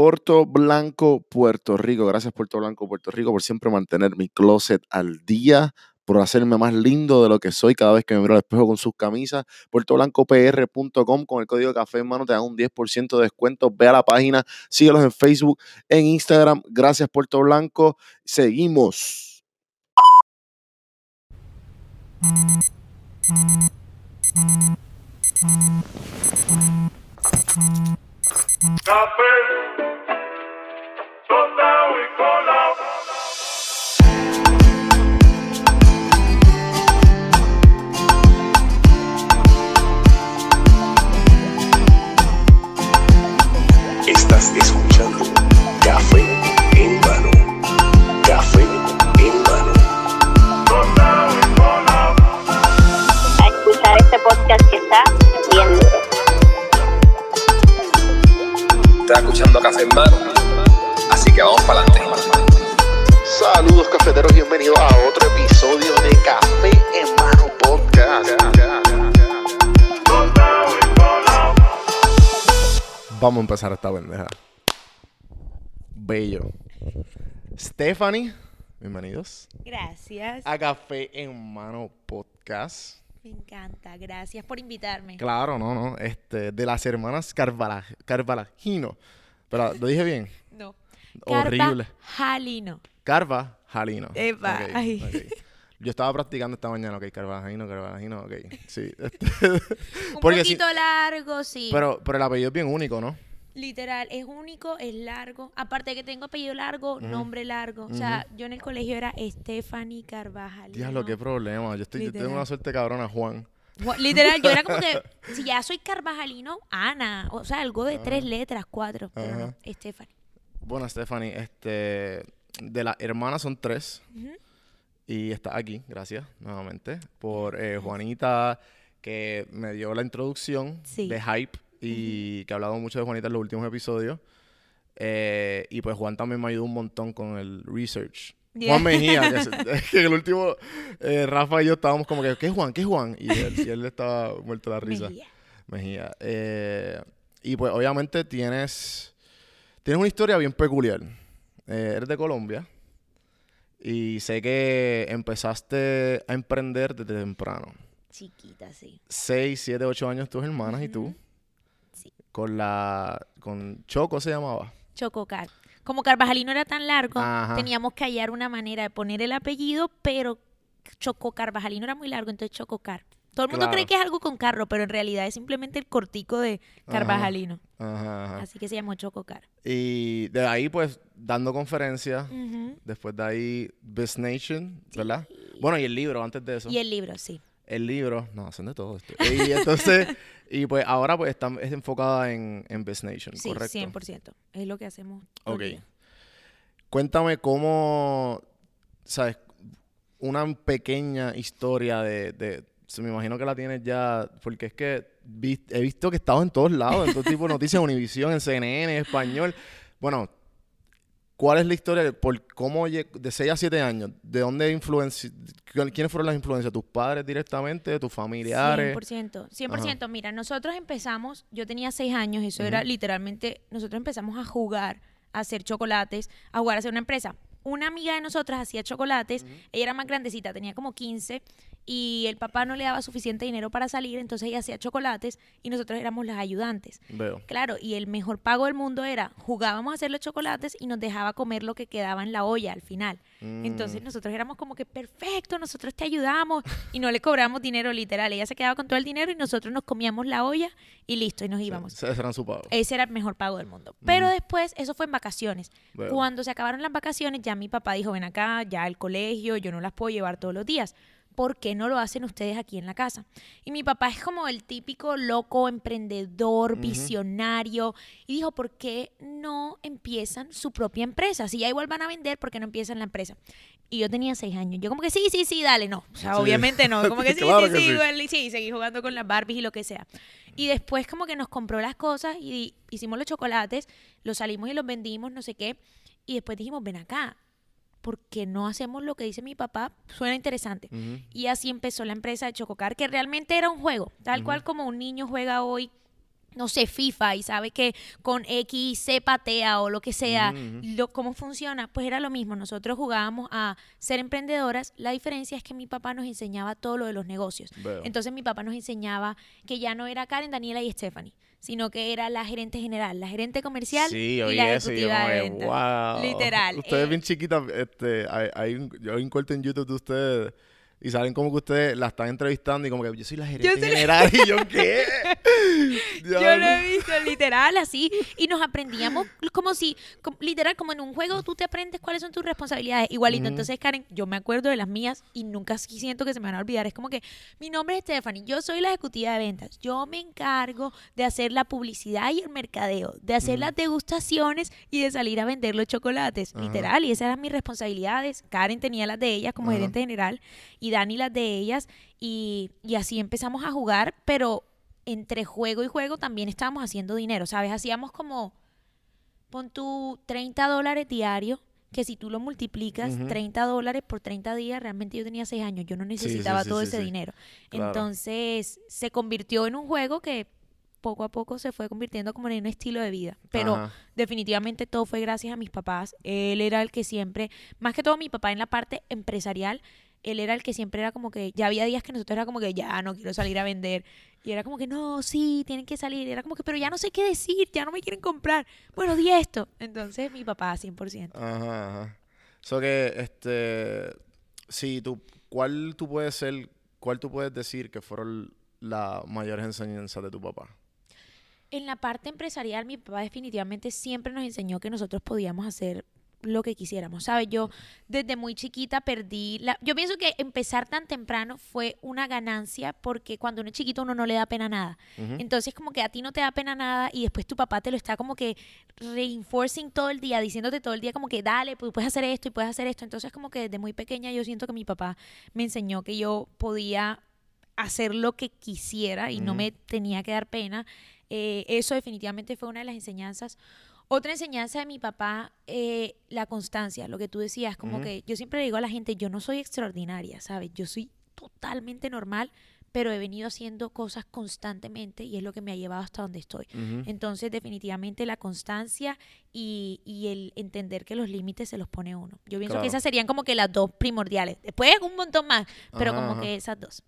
Puerto Blanco, Puerto Rico. Gracias Puerto Blanco, Puerto Rico por siempre mantener mi closet al día, por hacerme más lindo de lo que soy cada vez que me miro al espejo con sus camisas. PuertoBlancoPR.com con el código café en mano te dan un 10% de descuento. Ve a la página, síguelos en Facebook, en Instagram. Gracias Puerto Blanco. Seguimos. Café, podcast que está bien duro. Estás escuchando Café en mano. Así que vamos para adelante. Saludos cafeteros, bienvenidos a otro episodio de Café en Mano Podcast. Vamos a empezar esta pendeja. Bello. Stephanie, bienvenidos Gracias. a Café en Mano Podcast. Me encanta. Gracias por invitarme. Claro, no, no. Este, de las hermanas Carvala, Carvalajino. Pero, ¿lo dije bien? No. Horrible. Jalino. Carva Jalino. Epa, ay. Yo estaba practicando esta mañana, ok, Carvalajino, Carvalajino, ok. Sí. este, Un Porque poquito largo, sí. pero, pero el apellido es bien único, ¿no? Literal, es único, es largo. Aparte de que tengo apellido largo, nombre largo. O sea, yo en el colegio era Stephanie Carvajal. Diablo, qué problema. Yo, estoy, yo tengo una suerte cabrona, Juan. Literal, yo era como que, si ya soy Carvajalino, Ana. O sea, algo de tres letras, cuatro. Pero Ajá. no, Stephanie. Bueno, Stephanie, este, de las hermanas son tres. Y está aquí, gracias nuevamente, por eh, Juanita, que me dio la introducción Sí. de Hype y que ha hablado mucho de Juanita en los últimos episodios. Eh, y pues Juan también me ayudó un montón con el research. Yeah. Juan Mejía, que, es que el último, eh, Rafa y yo estábamos como que, ¿qué es Juan? ¿Qué es Juan? Y él, y él estaba muerto de la risa. Mejía. Mejía. Eh, y pues obviamente tienes, tienes una historia bien peculiar. Eh, eres de Colombia y sé que empezaste a emprender desde temprano. Chiquita, sí. 6, 7, 8 años tus hermanas y tú. Con la... con Choco se llamaba. Chococar. Como Carvajalino era tan largo, Ajá. teníamos que hallar una manera de poner el apellido, pero Choco Carvajalino era muy largo, entonces Chococar. Todo el mundo Claro. cree que es algo con carro, pero en realidad es simplemente el cortico de Carvajalino. Ajá, ajá. Así que se llamó Chococar. Y de ahí pues dando conferencias. Ujú. Después de ahí Best Nation, ¿verdad? Bueno, y el libro antes de eso. Y el libro, sí. El libro, no, hacen de todo esto. Y entonces, y pues ahora pues está es enfocada en, en Best Nation, Sí, ¿correcto? 100%. Es lo que hacemos. Ok. Cuéntame cómo, ¿sabes? Una pequeña historia de, de se- me imagino que la tienes ya, porque es que vi- he visto que estabas en todos lados, en todo tipo de noticias, en Univision, en CNN, en español. Bueno, ¿cuál es la historia? de Por cómo de 6 a 7 años, ¿de dónde influencia? ¿Quiénes fueron las influencias? ¿Tus padres directamente? ¿Tus familiares? 100%. 100%. Mira, nosotros empezamos, yo tenía seis años, eso era literalmente, nosotros empezamos a jugar, a hacer chocolates, a jugar a hacer una empresa. Una amiga de nosotras hacía chocolates, ella era más grandecita, tenía como 15, y el papá no le daba suficiente dinero para salir, entonces ella hacía chocolates y nosotros éramos las ayudantes. Veo. Claro, y el mejor pago del mundo era jugábamos a hacer los chocolates y nos dejaba comer lo que quedaba en la olla al final. Mm. Entonces nosotros éramos como que perfecto, nosotros te ayudamos y no le cobramos dinero literal. Ella se quedaba con todo el dinero y nosotros nos comíamos la olla y listo, y nos íbamos. Ese ese eran su pago. Ese era el mejor pago del mundo. Pero después, eso fue en vacaciones. Veo. Cuando se acabaron las vacaciones, ya mi papá dijo, ven acá, ya el colegio, yo no las puedo llevar todos los días. ¿Por qué no lo hacen ustedes aquí en la casa? Y mi papá es como el típico loco, emprendedor, visionario. Y dijo, ¿por qué no empiezan su propia empresa? Si ya igual van a vender, ¿por qué no empiezan la empresa? Y yo tenía seis años. Yo como que sí, sí, sí, dale, no. O sea, Sí. obviamente no. Como que sí, Claro sí, que sí, sí. igual, sí, seguí jugando con las Barbies y lo que sea. Y después como que nos compró las cosas y hicimos los chocolates, los salimos y los vendimos, no sé qué. Y después dijimos, ven acá, ¿por qué no hacemos lo que dice mi papá? Suena interesante. Y así empezó la empresa de Chococar, que realmente era un juego, tal cual como un niño juega hoy no sé, FIFA y sabe que con X se patea o lo que sea, lo, cómo funciona, pues era lo mismo. Nosotros jugábamos a ser emprendedoras. La diferencia es que mi papá nos enseñaba todo lo de los negocios. Entonces mi papá nos enseñaba que ya no era Karen, Daniela y Stephanie, sino que era la gerente general, la gerente comercial Sí, y la eso y yo ejecutiva de wow. Literal. Ustedes eh, bien chiquitas, este, hay, hay un, yo corte en YouTube de ustedes y salen como que ustedes la están entrevistando y como que yo soy la gerente la- general y yo qué. Yo lo he visto literal así y nos aprendíamos como si, com- literal, como en un juego tú te aprendes cuáles son tus responsabilidades. Igualito, entonces Karen, yo me acuerdo de las mías y nunca siento que se me van a olvidar. Es como que mi nombre es Stephanie, yo soy la ejecutiva de ventas, yo me encargo de hacer la publicidad y el mercadeo, de hacer las degustaciones y de salir a vender los chocolates, Ajá. literal. Y esas eran mis responsabilidades. Karen tenía las de ella como Ajá. gerente general y Dani las de ellas y, y así empezamos a jugar, pero entre juego y juego también estábamos haciendo dinero, ¿sabes? Hacíamos como, pon tú 30 dólares diarios, que si tú lo multiplicas, Ujú. 30 dólares por 30 días, realmente yo tenía 6 años, yo no necesitaba sí, todo sí, ese dinero. Claro. Entonces se convirtió en un juego que poco a poco se fue convirtiendo como en un estilo de vida. Pero Ajá. definitivamente todo fue gracias a mis papás. Él era el que siempre, más que todo mi papá en la parte empresarial, él era el que siempre era como que, ya había días que nosotros era como que, ya no quiero salir a vender. Y era como que, no, sí, tienen que salir. Y era como que, pero ya no sé qué decir, ya no me quieren comprar. Bueno, di esto. Entonces mi papá, 100%. Ajá, ajá. So que, este, sí, tú, ¿cuál tú puedes ser, cuál tú puedes decir que fueron las mayores enseñanzas de tu papá? En la parte empresarial, mi papá definitivamente siempre nos enseñó que nosotros podíamos hacer lo que quisiéramos, ¿sabes? Yo desde muy chiquita perdí la... Yo pienso que empezar tan temprano fue una ganancia porque cuando uno es chiquito uno no le da pena nada. Entonces como que a ti no te da pena nada y después tu papá te lo está como que reinforcing todo el día, diciéndote todo el día como que dale, pues puedes hacer esto y puedes hacer esto. Entonces como que desde muy pequeña yo siento que mi papá me enseñó que yo podía hacer lo que quisiera y no me tenía que dar pena. Eh, eso definitivamente fue una de las enseñanzas. Otra enseñanza de mi papá, eh, la constancia, lo que tú decías, como que yo siempre le digo a la gente, yo no soy extraordinaria, ¿sabes? Yo soy totalmente normal, pero he venido haciendo cosas constantemente y es lo que me ha llevado hasta donde estoy. Entonces, definitivamente la constancia y, y el entender que los límites se los pone uno. Yo pienso Claro. que esas serían como que las dos primordiales. Después un montón más, pero Ajá, como ajá. que esas dos.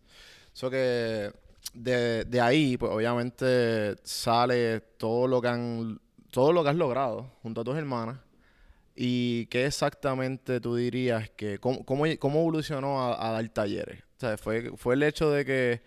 So que de, de ahí, pues obviamente sale todo lo que han, todo lo que has logrado junto a tus hermanas. ¿Y qué exactamente tú dirías que, cómo, cómo, cómo evolucionó a, dar talleres? O sea, fue, fue el hecho de que,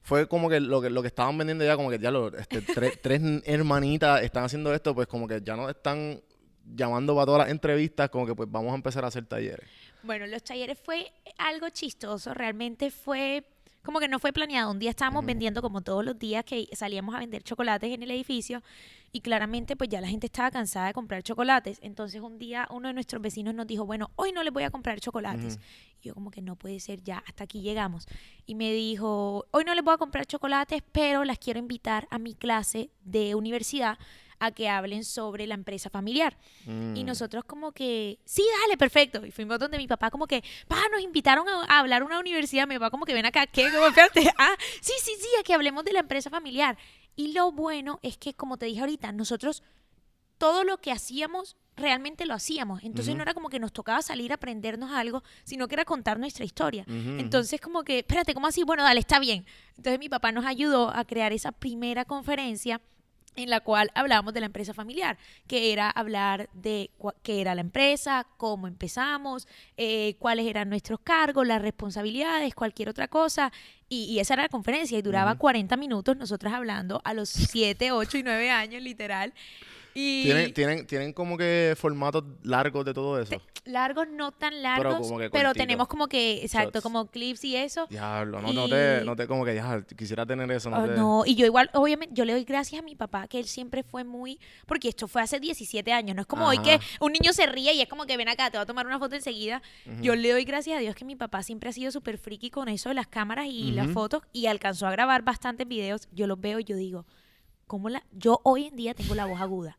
fue como que lo que, lo que estaban vendiendo ya, como que ya lo, este, tres, tres hermanitas están haciendo esto, pues como que ya no están llamando para todas las entrevistas, como que pues vamos a empezar a hacer talleres. Bueno, los talleres fue algo chistoso, realmente fue como que no fue planeado. Un día estábamos vendiendo como todos los días que salíamos a vender chocolates en el edificio y claramente pues ya la gente estaba cansada de comprar chocolates. Entonces un día uno de nuestros vecinos nos dijo, bueno, hoy no les voy a comprar chocolates. Y yo como que no puede ser ya, hasta aquí llegamos. Y me dijo, hoy no les voy a comprar chocolates, pero las quiero invitar a mi clase de universidad a que hablen sobre la empresa familiar. Mm. Y nosotros como que, sí, dale, perfecto. Y fuimos donde mi papá como que, pa, nos invitaron a, a hablar a una universidad. Mi papá como que ven acá, ¿qué? Como, espérate, ah, sí, sí, sí, a que hablemos de la empresa familiar. Y lo bueno es que, como te dije ahorita, nosotros todo lo que hacíamos realmente lo hacíamos. Entonces no era como que nos tocaba salir a aprendernos algo, sino que era contar nuestra historia. Entonces como que, espérate, ¿cómo así? Bueno, dale, está bien. Entonces mi papá nos ayudó a crear esa primera conferencia en la cual hablábamos de la empresa familiar, que era hablar de qué era la empresa, cómo empezamos, eh, cuáles eran nuestros cargos, las responsabilidades, cualquier otra cosa. Y, y esa era la conferencia y duraba 40 minutos nosotras hablando a los 7, 8 y 9 años, literal. Y ¿Tienen, tienen, tienen como que formatos largos de todo eso. largos, no tan largos, como que pero tenemos como que, exacto, Shots. como clips y eso. Diablo, no, no te, no te como que ya quisiera tener eso, no Oh, te- no, y yo igual, obviamente, yo le doy gracias a mi papá, que él siempre fue muy, porque esto fue hace 17 años, no es como hoy que un niño se ríe y es como que ven acá, te va a tomar una foto enseguida. Yo le doy gracias a Dios que mi papá siempre ha sido súper friki con eso de las cámaras y las fotos y alcanzó a grabar bastantes videos. Yo los veo y yo digo, ¿cómo la...? Yo hoy en día tengo la voz aguda.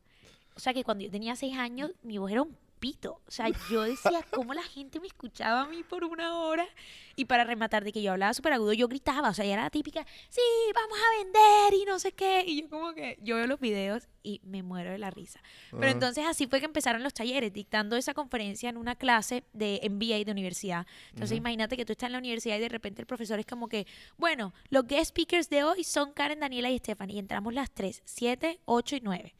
O sea que cuando yo tenía 6 años, mi voz era un pito. O sea, yo decía, ¿cómo la gente me escuchaba a mí por una hora? Y para rematar de que yo hablaba súper agudo, yo gritaba. O sea, ya era la típica, sí, vamos a vender y no sé qué. Y yo como que, yo veo los videos y me muero de la risa. Pero entonces así fue que empezaron los talleres, dictando esa conferencia en una clase de MBA de universidad. Entonces imagínate que tú estás en la universidad y de repente el profesor es como que, bueno, los guest speakers de hoy son Karen, Daniela y Stephanie. Y entramos las tres, siete, ocho y nueve.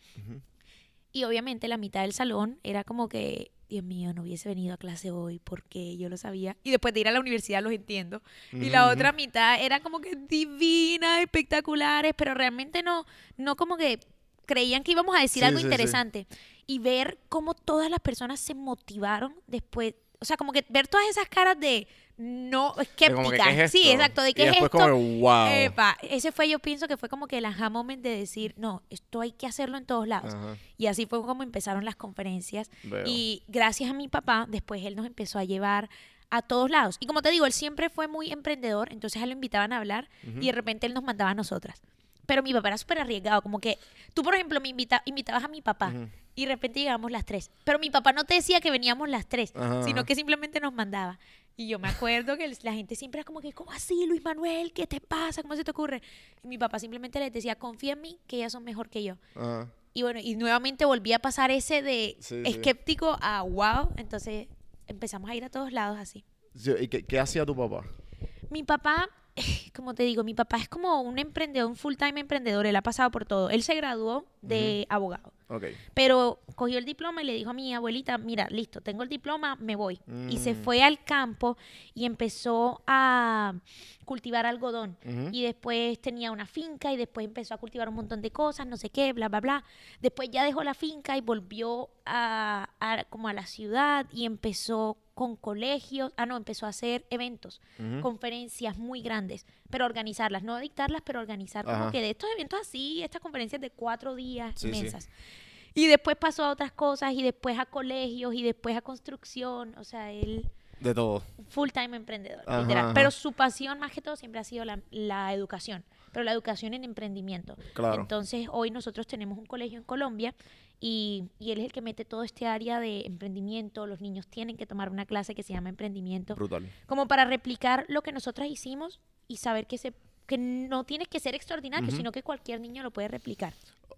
Y obviamente la mitad del salón era como que, Dios mío, no hubiese venido a clase hoy porque yo lo sabía. Y después de ir a la universidad los entiendo. Y la otra mitad era como que divinas, espectaculares, pero realmente no, no como que creían que íbamos a decir Sí, algo sí, sí. interesante. Y ver cómo todas las personas se motivaron después. O sea, como que ver todas esas caras de no como que, escépticas. ¿qué es Sí, exacto. De Y qué es después esto. como wow. Epa, ese fue, yo pienso que fue como que el aha moment de decir, no, esto hay que hacerlo en todos lados. Ajá, Y así fue como empezaron las conferencias. veo. Y gracias a mi papá, después él nos empezó a llevar a todos lados. Y como te digo, él siempre fue muy emprendedor, entonces a él lo invitaban a hablar y de repente él nos mandaba a nosotras. Pero mi papá era súper arriesgado, como que tú, por ejemplo, me invita, invitabas a mi papá Ujú. y de repente llegamos las tres. Pero mi papá no te decía que veníamos las tres, Ajá, sino ajá. que simplemente nos mandaba. Y yo me acuerdo que la gente siempre era como que, ¿cómo así, Luis Manuel? ¿Qué te pasa? ¿Cómo se te ocurre? Y mi papá simplemente les decía, confía en mí, que ellas son mejor que yo. Ajá. Y bueno, y nuevamente volví a pasar ese de Sí, sí. escéptico a wow. Entonces empezamos a ir a todos lados así. Sí, ¿Y qué, qué hacía tu papá? Mi papá, como te digo, mi papá es como un emprendedor, un full time emprendedor. Él ha pasado por todo. Él se graduó de abogado. Pero cogió el diploma y le dijo a mi abuelita, mira, listo, tengo el diploma, me voy. Y se Mm. fue al campo y empezó a cultivar algodón. Y después tenía una finca y después empezó a cultivar un montón de cosas, no sé qué, bla, bla, bla. Después ya dejó la finca y volvió a, a- como a la ciudad y empezó con colegios, ah no, empezó a hacer eventos, conferencias muy grandes, pero organizarlas, no dictarlas, pero organizar como que de estos eventos así, estas conferencias de cuatro días Sí, sí. inmensas. Y después pasó a otras cosas y después a colegios y después a construcción, o sea, él De todo. full time emprendedor, Ajá, literal. ajá. Pero su pasión más que todo siempre ha sido la, la educación, pero la educación en emprendimiento. Claro. Entonces hoy nosotros tenemos un colegio en Colombia y, y él es el que mete todo este área de emprendimiento, los niños tienen que tomar una clase que se llama emprendimiento, Brutal. como para replicar lo que nosotras hicimos y saber que, se, que no tienes que ser extraordinario, sino que cualquier niño lo puede replicar.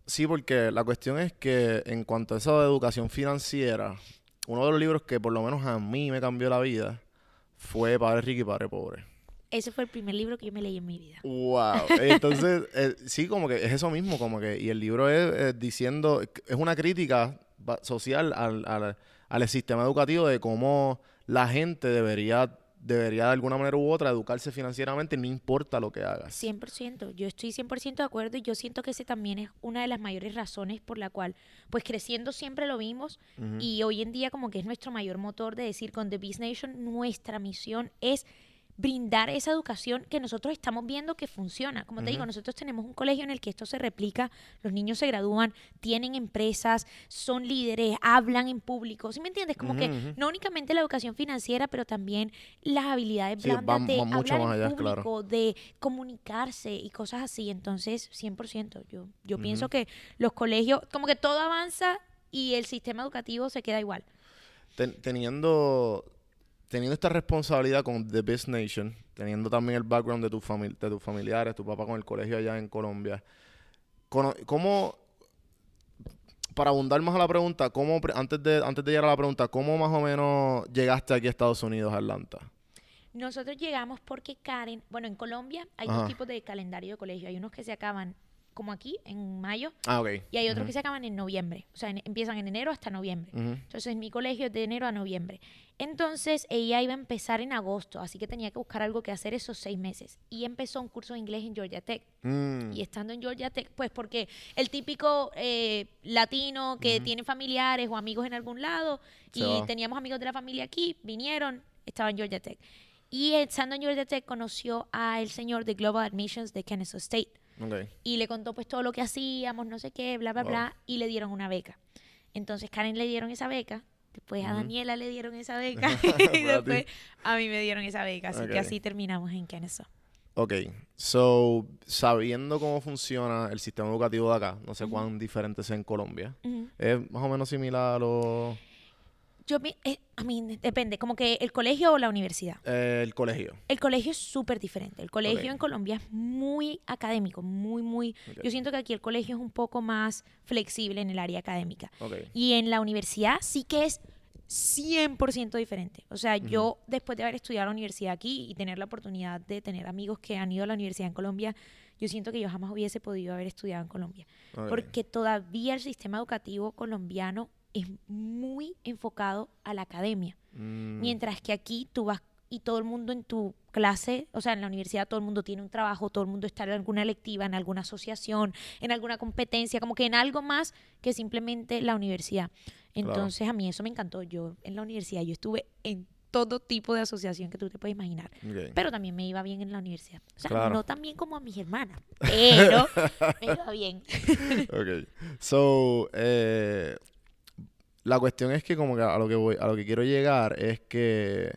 Sí, porque la cuestión es que en cuanto a esa educación financiera, uno de los libros que por lo menos a mí me cambió la vida fue Padre Rico y Padre Pobre. Ese fue el primer libro que yo me leí en mi vida. Wow. Entonces, eh, sí, como que es eso mismo, como que, y el libro es eh, diciendo, es una crítica social al, al, al sistema educativo de cómo la gente debería, debería de alguna manera u otra educarse financieramente, no importa lo que hagas. 100%, yo estoy 100% de acuerdo y yo siento que ese también es una de las mayores razones por la cual, pues creciendo siempre lo vimos y hoy en día como que es nuestro mayor motor de decir con The Beast Nation, nuestra misión es brindar esa educación que nosotros estamos viendo que funciona. Como te digo, nosotros tenemos un colegio en el que esto se replica, los niños se gradúan, tienen empresas, son líderes, hablan en público, ¿sí me entiendes? Como que no únicamente la educación financiera, pero también las habilidades Sí, blandas va- de va mucho hablar más en claro. público, de comunicarse y cosas así. Entonces, 100%. Yo, yo pienso que los colegios, como que todo avanza y el sistema educativo se queda igual. Ten- teniendo, teniendo esta responsabilidad con The Best Nation, teniendo también el background de, tu de tus familiares, tu papá con el colegio allá en Colombia, ¿cómo, para abundar más a la pregunta, cómo, antes de, antes de llegar a la pregunta, ¿cómo más o menos llegaste aquí a Estados Unidos, a Atlanta? Nosotros llegamos porque Karen, bueno, en Colombia hay Ajá. dos tipos de calendario de colegio. Hay unos que se acaban como aquí, en mayo, Ah, ok. y hay otros Ujú, que se acaban en noviembre. O sea, en- empiezan en enero hasta noviembre. ujú. Entonces, mi colegio es de enero a noviembre. Entonces, ella iba a empezar en agosto, así que tenía que buscar algo que hacer esos seis meses. Y empezó un curso de inglés en Georgia Tech. Mm, Y estando en Georgia Tech, pues porque el típico eh, latino que tiene familiares o amigos en algún lado, Se y teníamos amigos de la familia aquí, vinieron, estaba en Georgia Tech. Y estando en Georgia Tech conoció al señor de Global Admissions de Kennesaw State y le contó pues todo lo que hacíamos, no sé qué, bla, bla, Wow. bla, y le dieron una beca. Entonces Karen le dieron esa beca, después a. Daniela le dieron esa beca y después a mí me dieron esa beca, así que así terminamos en Kennesaw. Ok, so, sabiendo cómo funciona el sistema educativo de acá, no sé cuán diferente sea en Colombia. ¿es más o menos similar o...? Yo, eh, a mí, depende, como que el colegio o la universidad. Eh, el colegio. El colegio es súper diferente. El colegio en Colombia es muy académico, muy, muy... Yo siento que aquí el colegio es un poco más flexible en el área académica. Y en la universidad sí que es 100% diferente. O sea, yo después de haber estudiado la universidad aquí y tener la oportunidad de tener amigos que han ido a la universidad en Colombia, yo siento que yo jamás hubiese podido haber estudiado en Colombia. Porque todavía el sistema educativo colombiano es muy enfocado a la academia. Mm, Mientras que aquí tú vas y todo el mundo en tu clase, o sea, en la universidad todo el mundo tiene un trabajo, todo el mundo está en alguna electiva, en alguna asociación, en alguna competencia, como que en algo más que simplemente la universidad. Entonces a mí eso me encantó. Yo en la universidad, yo estuve en todo tipo de asociación que tú te puedes imaginar. Pero también me iba bien en la universidad. O sea, Claro. no tan bien como a mis hermanas, pero me iba bien. Ok. So, eh, la cuestión es que como que a lo que voy, a lo que quiero llegar es que,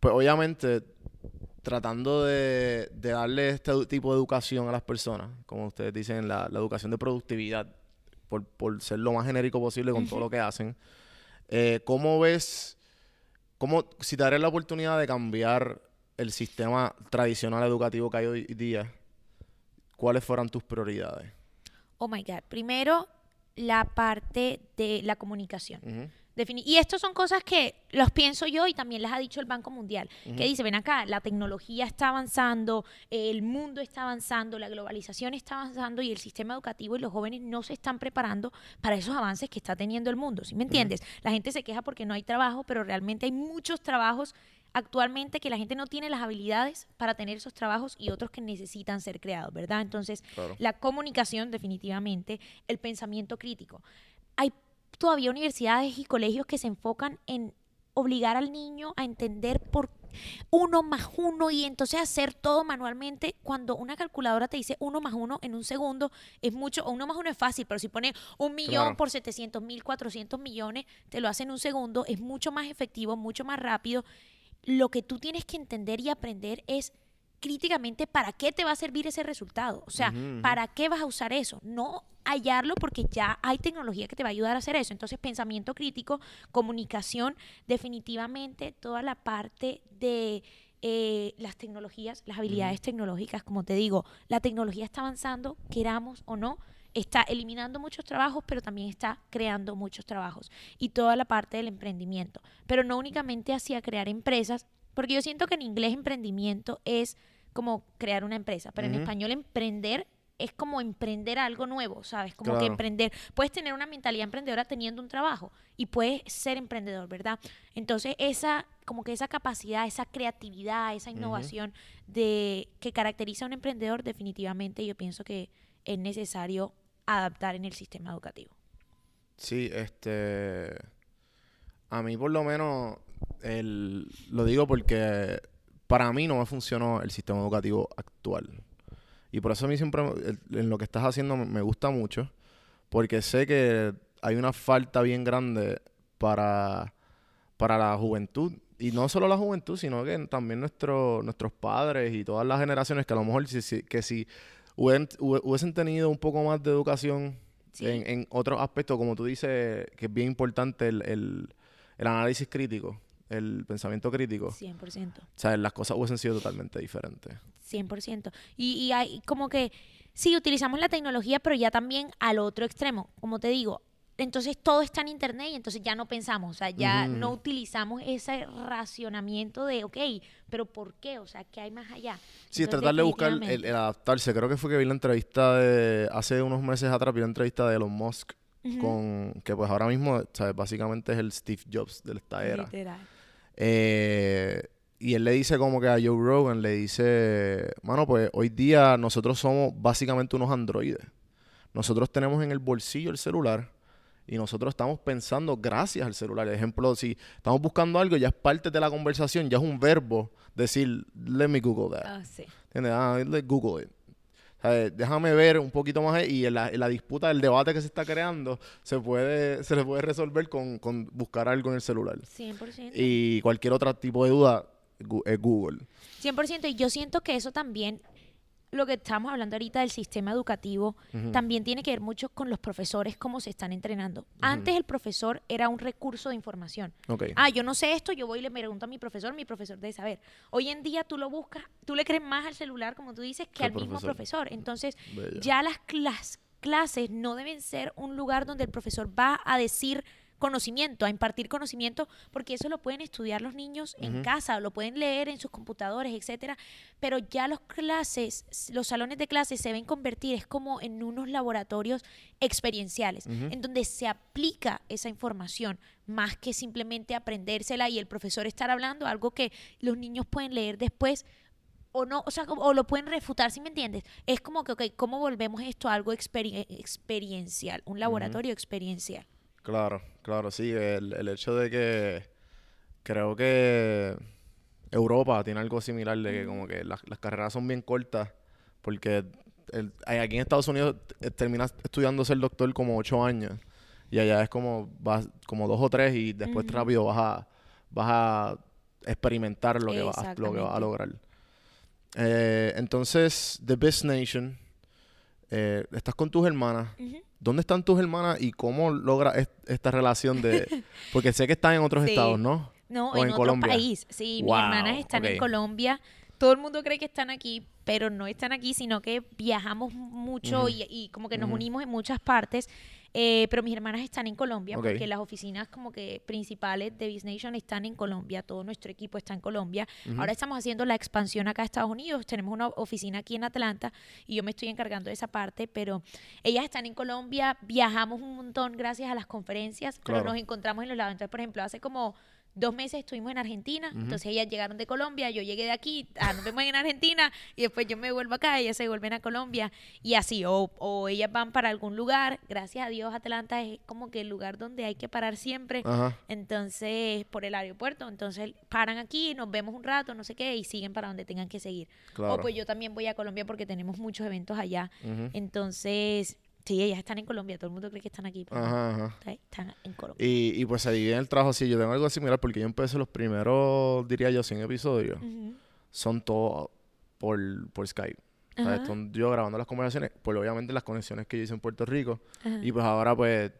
pues obviamente, tratando de, de darle este tipo de educación a las personas, como ustedes dicen, la, la educación de productividad, por, por ser lo más genérico posible con todo lo que hacen, eh, ¿cómo ves, cómo, si te daré la oportunidad de cambiar el sistema tradicional educativo que hay hoy día, cuáles fueran tus prioridades? Oh my God. Primero, la parte de la comunicación. Y estas son cosas que los pienso yo y también las ha dicho el Banco Mundial, que dice, ven acá, la tecnología está avanzando, el mundo está avanzando, la globalización está avanzando y el sistema educativo y los jóvenes no se están preparando para esos avances que está teniendo el mundo, ¿sí me entiendes? La gente se queja porque no hay trabajo, pero realmente hay muchos trabajos actualmente que la gente no tiene las habilidades para tener esos trabajos y otros que necesitan ser creados, ¿verdad? Entonces, Claro. la comunicación definitivamente, el pensamiento crítico. Hay todavía universidades y colegios que se enfocan en obligar al niño a entender por uno más uno y entonces hacer todo manualmente cuando una calculadora te dice uno más uno en un segundo es mucho, o uno más uno es fácil, pero si pone un millón Claro. por 700 mil, 400 millones, te lo hace en un segundo, es mucho más efectivo, mucho más rápido. Lo que tú tienes que entender y aprender es críticamente para qué te va a servir ese resultado. O sea. ¿para qué vas a usar eso? No hallarlo porque ya hay tecnología que te va a ayudar a hacer eso. Entonces, pensamiento crítico, comunicación, definitivamente toda la parte de eh, las tecnologías, las habilidades tecnológicas, como te digo, la tecnología está avanzando, queramos o no, está eliminando muchos trabajos, pero también está creando muchos trabajos. Y toda la parte del emprendimiento. Pero no únicamente hacia crear empresas, porque yo siento que en inglés emprendimiento es como crear una empresa, pero en español emprender es como emprender algo nuevo, ¿sabes? Como que emprender. Puedes tener una mentalidad emprendedora teniendo un trabajo y puedes ser emprendedor, ¿verdad? Entonces, esa, como que esa capacidad, esa creatividad, esa innovación de que caracteriza a un emprendedor, definitivamente yo pienso que es necesario adaptar en el sistema educativo. Sí, este. A mí, por lo menos, el, lo digo porque para mí no me funcionó el sistema educativo actual. Y por eso a mí siempre, en lo que estás haciendo, me- gusta mucho. Porque sé que hay una falta bien grande para, para la juventud. Y no solo la juventud, sino que también nuestro, nuestros padres y todas las generaciones que a lo mejor si- que si hubieran- hubiesen tenido un poco más de educación Sí. en, en otros aspectos, como tú dices, que es bien importante el, el- el análisis crítico, el pensamiento crítico. 100%. O sea, las cosas hubiesen sido totalmente diferentes. 100%. Y, y hay como que, sí, utilizamos la tecnología, pero ya también al otro extremo. Como te digo, entonces todo está en Internet y entonces ya no pensamos, o sea, ya no utilizamos ese racionamiento de, ok, pero ¿por qué? O sea, ¿qué hay más allá? Sí, Entonces, tratar de buscar el adaptarse. Creo que fue que vi la entrevista de... Hace unos meses atrás vi la entrevista de Elon Musk con... Que pues ahora mismo, ¿sabes? Básicamente es el Steve Jobs de esta era. Literal. Eh, y él le dice como que a Joe Rogan, le dice, mano, pues hoy día nosotros somos básicamente unos androides. Nosotros tenemos en el bolsillo el celular y nosotros estamos pensando gracias al celular. Por ejemplo, si estamos buscando algo, ya es parte de la conversación, ya es un verbo decir, let me Google that. Ah, sí. ¿Entiendes? Ah, let Google it. O sea, déjame ver un poquito más y en la, en la disputa, el debate que se está creando, se puede, se le puede resolver con, con buscar algo en el celular. 100%. Y cualquier otro tipo de duda, es Google. 100%. Y yo siento que eso también lo que estamos hablando ahorita del sistema educativo también tiene que ver mucho con los profesores, cómo se están entrenando. Antes el profesor era un recurso de información. Ah, yo no sé esto, yo voy y le pregunto a mi profesor, mi profesor debe saber. Hoy en día tú lo buscas, tú le crees más al celular, como tú dices, que al mismo profesor. Entonces, Bella. ya las, clas- clases no deben ser un lugar donde el profesor va a decir conocimiento, a impartir conocimiento, porque eso lo pueden estudiar los niños en casa, lo pueden leer en sus computadores, etcétera, pero ya los clases, los salones de clases se ven convertir es como en unos laboratorios experienciales, en donde se aplica esa información más que simplemente aprendérsela y el profesor estar hablando algo que los niños pueden leer después o no, o sea, o lo pueden refutar, ¿sí me entiendes? Es como que, ok, ¿cómo volvemos esto a algo experi- experiencial, un laboratorio experiencial? Claro, claro, sí. El, el hecho de que creo que Europa tiene algo similar de que como que las, las carreras son bien cortas porque el- aquí en Estados Unidos eh, terminas estudiando ser doctor como ocho años y allá es como vas como dos o tres y después rápido vas a vas a experimentar lo que vas a, lo que vas a lograr. Eh, entonces, The Best Nation, eh, estás con tus hermanas. ¿Dónde están tus hermanas y cómo logra est- esta relación de...? Porque sé que están en otros Sí. estados, ¿no? No, ¿O en, en otro Colombia? país. Sí, Wow, mis hermanas están en Colombia. Todo el mundo cree que están aquí, pero no están aquí, sino que viajamos mucho y, y como que nos unimos en muchas partes. Eh, pero mis hermanas están en Colombia porque las oficinas como que principales de Biz Nation están en Colombia. Todo nuestro equipo está en Colombia. Ahora estamos haciendo la expansión acá a Estados Unidos. Tenemos una oficina aquí en Atlanta y yo me estoy encargando de esa parte, pero ellas están en Colombia. Viajamos un montón gracias a las conferencias, pero nos encontramos en los lados. Entonces, por ejemplo, hace como dos meses estuvimos en Argentina, entonces ellas llegaron de Colombia, yo llegué de aquí, ah, nos vemos en Argentina y después yo me vuelvo acá, ellas se vuelven a Colombia y así, o, o ellas van para algún lugar, gracias a Dios Atlanta es como que el lugar donde hay que parar siempre, entonces por el aeropuerto, entonces paran aquí, nos vemos un rato, no sé qué, y siguen para donde tengan que seguir. Claro. O pues yo también voy a Colombia porque tenemos muchos eventos allá, entonces, sí, ellas están en Colombia, todo el mundo cree que están aquí, pero Ajá, ajá. están en Colombia. Y, y pues divide en el trabajo. Sí, yo tengo algo similar porque yo empecé los primeros, diría yo, 100 episodios. Son todos por, por Skype. Son yo grabando las conversaciones, pues obviamente las conexiones que yo hice en Puerto Rico. Ajá. Y pues ahora pues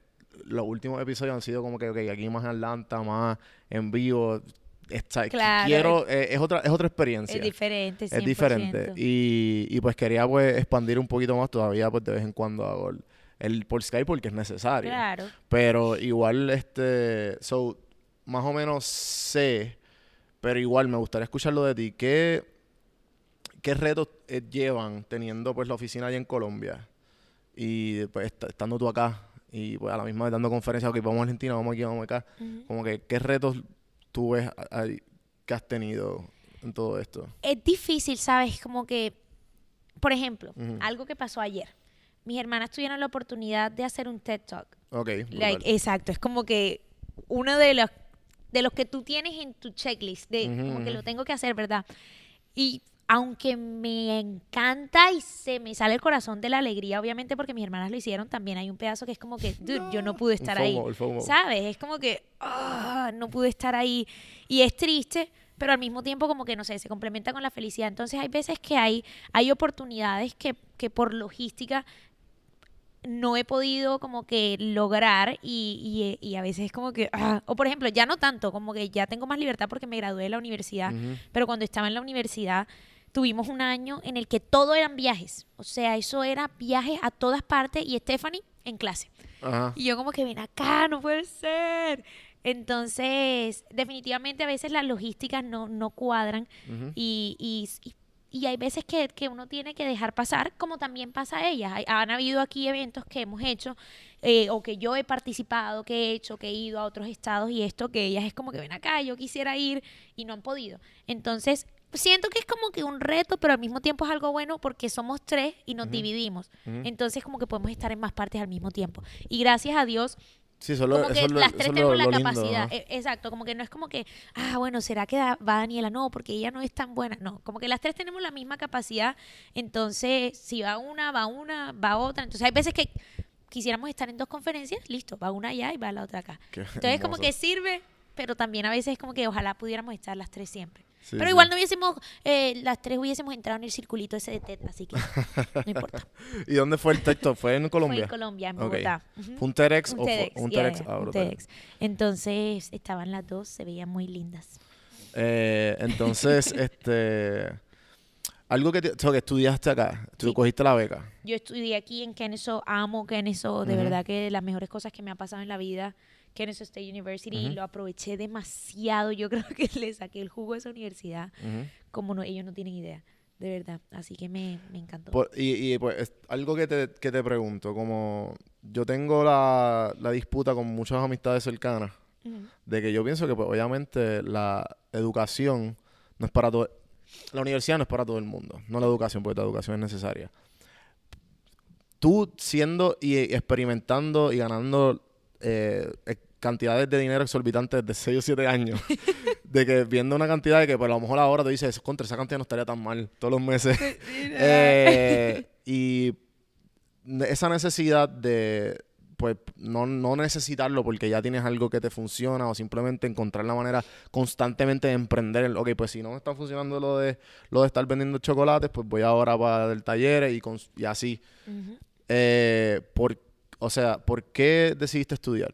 los últimos episodios han sido como que, ok, aquí más en Atlanta, más en vivo. Está- Claro, quiero, eh, es, otra, es otra experiencia. Es diferente, 100%. Es diferente. Y, y pues quería pues expandir un poquito más todavía, pues de vez en cuando hago el, el por Skype porque es necesario. Claro. Pero igual, este, so, más o menos sé, pero igual me gustaría escucharlo de ti. ¿Qué, qué retos eh, llevan teniendo pues la oficina allá en Colombia? Y pues est- estando tú acá y pues a la misma vez dando conferencias, ok, vamos a Argentina, vamos aquí, vamos acá. Como que, ¿qué retos tú ves a- que has tenido en todo esto? Es difícil, ¿sabes? Como que, por ejemplo, Ujú. algo que pasó ayer. Mis hermanas tuvieron la oportunidad de hacer un TED Talk. Ok, Like, exacto, es como que uno de los de los que tú tienes en tu checklist, de Ujú, como que lo tengo que hacer, ¿verdad? Y aunque me encanta y se me sale el corazón de la alegría, obviamente porque mis hermanas lo hicieron, también hay un pedazo que es como que, dude, yo no pude estar ahí. FOMO, el FOMO. ¿Sabes? Es como que, ah, no pude estar ahí. Y es triste, pero al mismo tiempo como que, no sé, se complementa con la felicidad. Entonces hay veces que hay, hay oportunidades que, que por logística no he podido como que lograr y, y, y a veces es como que, ah, o por ejemplo, ya no tanto, como que ya tengo más libertad porque me gradué de la universidad, pero cuando estaba en la universidad tuvimos un año en el que todo eran viajes, o sea, eso era viajes a todas partes y Stephanie en clase. Ajá. Y yo como que ven acá, no puede ser. Entonces, definitivamente a veces las logísticas no, no cuadran y, y, y- y hay veces que, que uno tiene que dejar pasar, como también pasa a ellas. Hay- han habido aquí eventos que hemos hecho eh, o que yo he participado, que he hecho, que he ido a otros estados y esto que ellas es como que ven acá, yo quisiera ir y no han podido. Entonces, siento que es como que un reto, pero al mismo tiempo es algo bueno porque somos tres y nos dividimos. Entonces, como que podemos estar en más partes al mismo tiempo. Y gracias a Dios, Sí, solo, como que lo- las tres es tenemos la lindo, capacidad. e- Exacto, como que no es como que, ah, bueno, ¿será que va Daniela? No, porque ella no es tan buena. No, como que las tres tenemos la misma capacidad. Entonces, si va una, va una, va otra. Entonces, hay veces que quisiéramos estar en dos conferencias, listo, va una allá y va la otra acá. Qué Entonces, como que sirve, pero también a veces es como que ojalá pudiéramos estar las tres siempre. Sí, Pero sí. igual no hubiésemos, eh, las tres hubiésemos entrado en el circulito ese de TED, así que no importa. ¿Y dónde fue el texto? ¿Fue en Colombia? Fue en Colombia, en. Bogotá. Ujú. ¿Fue un TEDx Un o fue TEDx, un yeah, TEDx? Ah, un. TEDx. Entonces estaban las dos, se veían muy lindas. Eh, entonces, este... Algo que, te- o sea, que estudiaste acá, tú Sí. cogiste la beca. Yo estudié aquí en Kennesaw, amo Kennesaw, de verdad que de las mejores cosas que me ha pasado en la vida, Kennesaw State University, y lo aproveché demasiado. Yo creo que le saqué el jugo a esa universidad, como no, ellos no tienen idea, de verdad. Así que me, me encantó. Por- y, y, pues es algo que te, que te pregunto, como yo tengo la, la disputa con muchas amistades cercanas, de que yo pienso que pues obviamente la educación no es para todo, la universidad no es para todo el mundo, no la educación, porque la educación es necesaria. Tú siendo y experimentando y ganando eh, cantidades de dinero exorbitantes de 6 o 7 años, de que viendo una cantidad de que pues, a lo mejor ahora te dices, contra esa cantidad no estaría tan mal todos los meses. Eh, y esa necesidad de pues no, no necesitarlo porque ya tienes algo que te funciona o simplemente encontrar la manera constantemente de emprender el, ok, pues si no me está funcionando lo de lo de estar vendiendo chocolates, pues voy ahora para el taller y, y así. Eh, por, o sea, ¿por qué decidiste estudiar?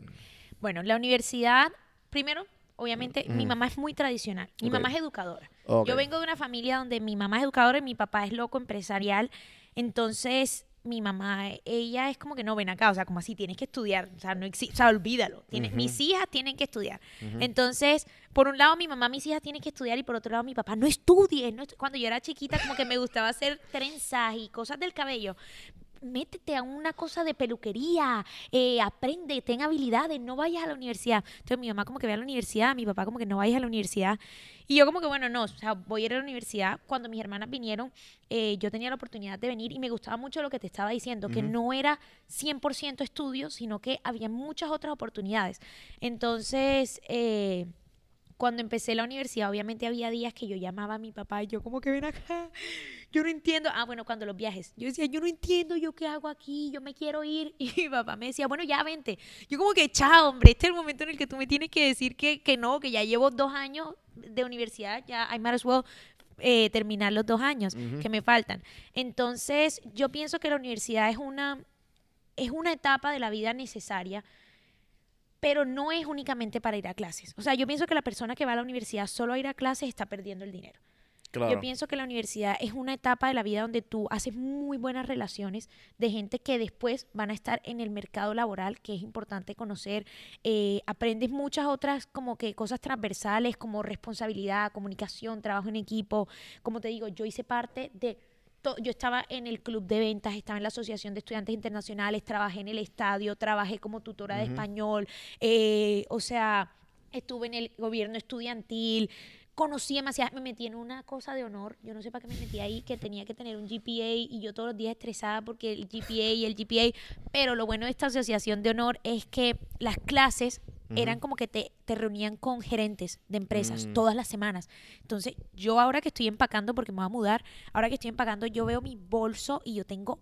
Bueno, la universidad, primero, obviamente, mi Ujú. mamá es muy tradicional. Mi mamá es educadora. Yo vengo de una familia donde mi mamá es educadora y mi papá es loco empresarial. Entonces, mi mamá, ella es como que no ven acá, o sea, como así, tienes que estudiar, o sea, no existe, o sea, olvídalo. Tiene- Ujú. Mis hijas tienen que estudiar. Entonces, por un lado, mi mamá, mis hijas tienen que estudiar y por otro lado, mi papá, no estudies. No estu-". Cuando yo era chiquita, como que me gustaba hacer trenzas y cosas del cabello. Métete a una cosa de peluquería, eh, aprende, ten habilidades, no vayas a la universidad. Entonces mi mamá como que ve a la universidad, mi papá como que no vayas a la universidad. Y yo como que, bueno, no, o sea, voy a ir a la universidad. Cuando mis hermanas vinieron, eh, yo tenía la oportunidad de venir y me gustaba mucho lo que te estaba diciendo, que no era 100% estudio, sino que había muchas otras oportunidades. Entonces, eh, cuando empecé la universidad, obviamente había días que yo llamaba a mi papá y yo como que ven acá, yo no entiendo. Ah, bueno, cuando los viajes, yo decía, yo no entiendo, yo qué hago aquí, yo me quiero ir. Y mi papá me decía, bueno, ya vente. Yo como que, chao, hombre, este es el momento en el que tú me tienes que decir que, que no, que ya llevo dos años de universidad, ya I might as well eh, terminar los dos años Ujú. que me faltan. Entonces, yo pienso que la universidad es una, es una etapa de la vida necesaria pero no es únicamente para ir a clases. O sea, yo pienso que la persona que va a la universidad solo a ir a clases está perdiendo el dinero. Claro. Yo pienso que la universidad es una etapa de la vida donde tú haces muy buenas relaciones de gente que después van a estar en el mercado laboral, que es importante conocer. Eh, aprendes muchas otras como que cosas transversales como responsabilidad, comunicación, trabajo en equipo. Como te digo, yo hice parte de yo estaba en el club de ventas, estaba en la Asociación de Estudiantes Internacionales, trabajé en el estadio, trabajé como tutora de español, eh, o sea, estuve en el gobierno estudiantil, conocí demasiadas, me metí en una cosa de honor, yo no sé para qué me metí ahí, que tenía que tener un GPA y yo todos los días estresada porque el GPA y el GPA, pero lo bueno de esta asociación de honor es que las clases eran como que te, te reunían con gerentes de empresas Mm. todas las semanas. Entonces, yo ahora que estoy empacando, porque me voy a mudar, ahora que estoy empacando, yo veo mi bolso y yo tengo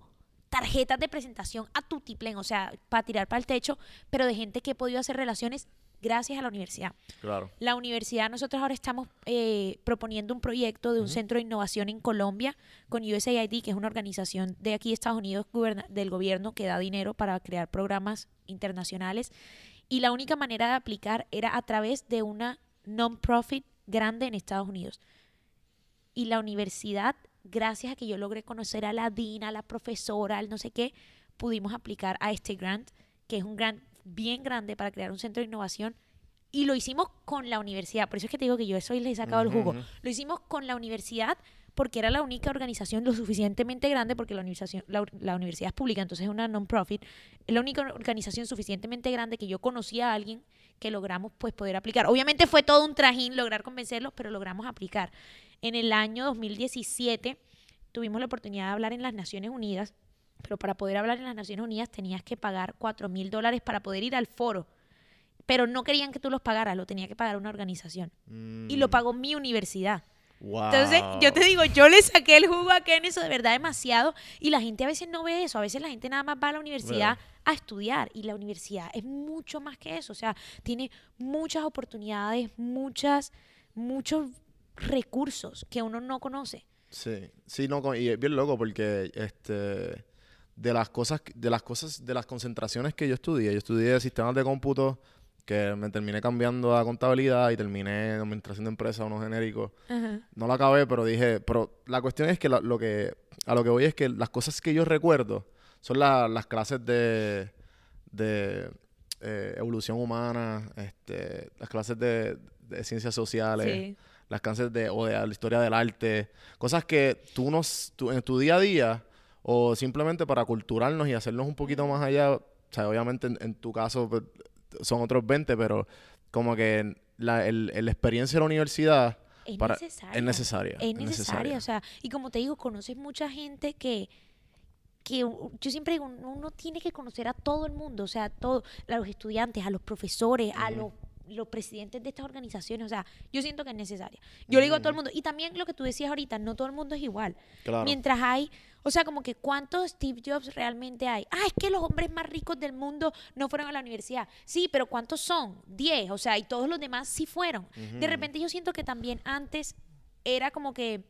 tarjetas de presentación a tutiplén, o sea, para tirar para el techo, pero de gente que he podido hacer relaciones gracias a la universidad. Claro. La universidad, nosotros ahora estamos eh, proponiendo un proyecto de un centro de innovación en Colombia con USAID, que es una organización de aquí de Estados Unidos del gobierno que da dinero para crear programas internacionales. Y la única manera de aplicar era a través de una non-profit grande en Estados Unidos. Y la universidad, gracias a que yo logré conocer a la DINA, a la profesora, al no sé qué, pudimos aplicar a este grant, que es un grant bien grande para crear un centro de innovación. Y lo hicimos con la universidad. Por eso es que te digo que yo eso les he sacado el jugo. Lo hicimos con la universidad porque era la única organización lo suficientemente grande, porque la, organización, la, la universidad es pública, entonces es una non-profit, es la única organización suficientemente grande que yo conocía a alguien que logramos pues poder aplicar. Obviamente fue todo un trajín lograr convencerlos, pero logramos aplicar. En el año 2017 tuvimos la oportunidad de hablar en las Naciones Unidas, pero para poder hablar en las Naciones Unidas tenías que pagar 4 mil dólares para poder ir al foro. Pero no querían que tú los pagaras, lo tenía que pagar una organización. Y lo pagó mi universidad. Wow. Entonces, yo te digo, yo le saqué el jugo a Ken eso de verdad demasiado. Y la gente a veces no ve eso. A veces la gente nada más va a la universidad a estudiar. Y la universidad es mucho más que eso. O sea, tiene muchas oportunidades, muchas, muchos recursos que uno no conoce. Sí, sí, no, y es bien loco porque este de las cosas, de las cosas, de las concentraciones que yo estudié, yo estudié sistemas de cómputo que me terminé cambiando a contabilidad y terminé administración de empresas, unos genéricos. No lo acabé, pero dije, pero la cuestión es que lo que a lo que voy es que las cosas que yo recuerdo son la- las clases de, de eh, evolución humana, este, las clases de, de ciencias sociales, Sí. las clases de, o de la historia del arte, cosas que tú nos, tú- en tu día a día, o simplemente para culturarnos y hacernos un poquito más allá, o sea, obviamente en, en tu caso pues, son otros 20, pero como que la, el- el- experiencia de la universidad Es para- necesaria. es necesaria. Es necesaria, o sea, y como te digo, conoces mucha gente que, que yo siempre digo, uno tiene que conocer a todo el mundo, o sea, a, todo, a los estudiantes, a los profesores, a los, los presidentes de estas organizaciones, o sea, yo siento que es necesaria. Yo le digo a todo el mundo, y también lo que tú decías ahorita, no todo el mundo es igual. Claro. Mientras hay, o sea, como que cuántos Steve Jobs realmente hay. Ah, es que los hombres más ricos del mundo no fueron a la universidad. Sí, pero ¿cuántos son? Diez, o sea, y todos los demás sí fueron. De repente yo siento que también antes era como que,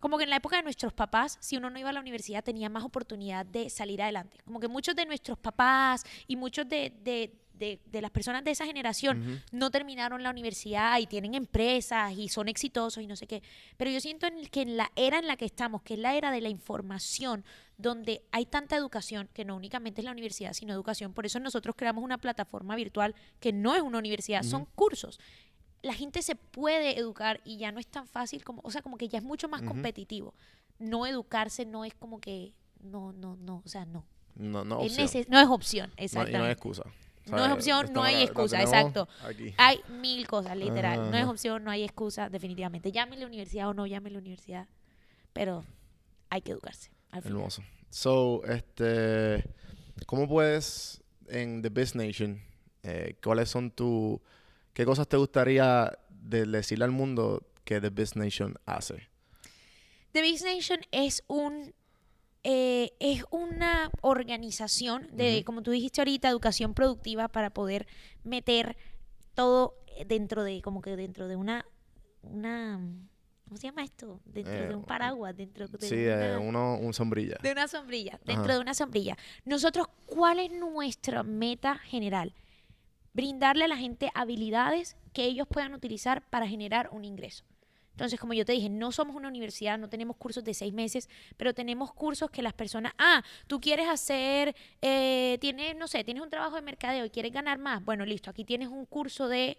como que en la época de nuestros papás, si uno no iba a la universidad tenía más oportunidad de salir adelante. Como que muchos de nuestros papás y muchos de, de- de- de las personas de esa generación no terminaron la universidad y tienen empresas y son exitosos y no sé qué. Pero yo siento en que en la era en la que estamos, que es la era de la información, donde hay tanta educación, que no únicamente es la universidad, sino educación, por eso nosotros creamos una plataforma virtual que no es una universidad, son cursos la gente se puede educar y ya no es tan fácil como, o sea, como que ya es mucho más competitivo. No educarse no es como que, no, no, no, o sea, no. No, no, Es opción. no es opción, No, y exactamente. no hay excusa. No es opción, no hay excusa, exacto. aquí. Hay mil cosas, literal. No es opción, no hay excusa, definitivamente. Llame a la universidad o no llame a la universidad, pero hay que educarse. Al final. Hermoso. So, este, ¿cómo puedes en The Biz Nation, eh, cuáles son tu, qué cosas te gustaría de- decirle al mundo que The Biz Nation hace? The Business Nation es un eh, es una organización de, como tú dijiste ahorita, educación productiva para poder meter todo dentro de, como que dentro de una, una, ¿cómo se llama esto? Dentro Eh, de un paraguas, dentro de Sí, una, eh, uno, un sombrilla. de una sombrilla, dentro Ajá. de una sombrilla. Nosotros, ¿cuál es nuestra meta general? Brindarle a la gente habilidades que ellos puedan utilizar para generar un ingreso. Entonces, como yo te dije, no somos una universidad, no tenemos cursos de seis meses, pero tenemos cursos que las personas, ah, tú quieres hacer, eh, tienes, no sé, tienes un trabajo de mercadeo y quieres ganar más. Bueno, listo, aquí tienes un curso de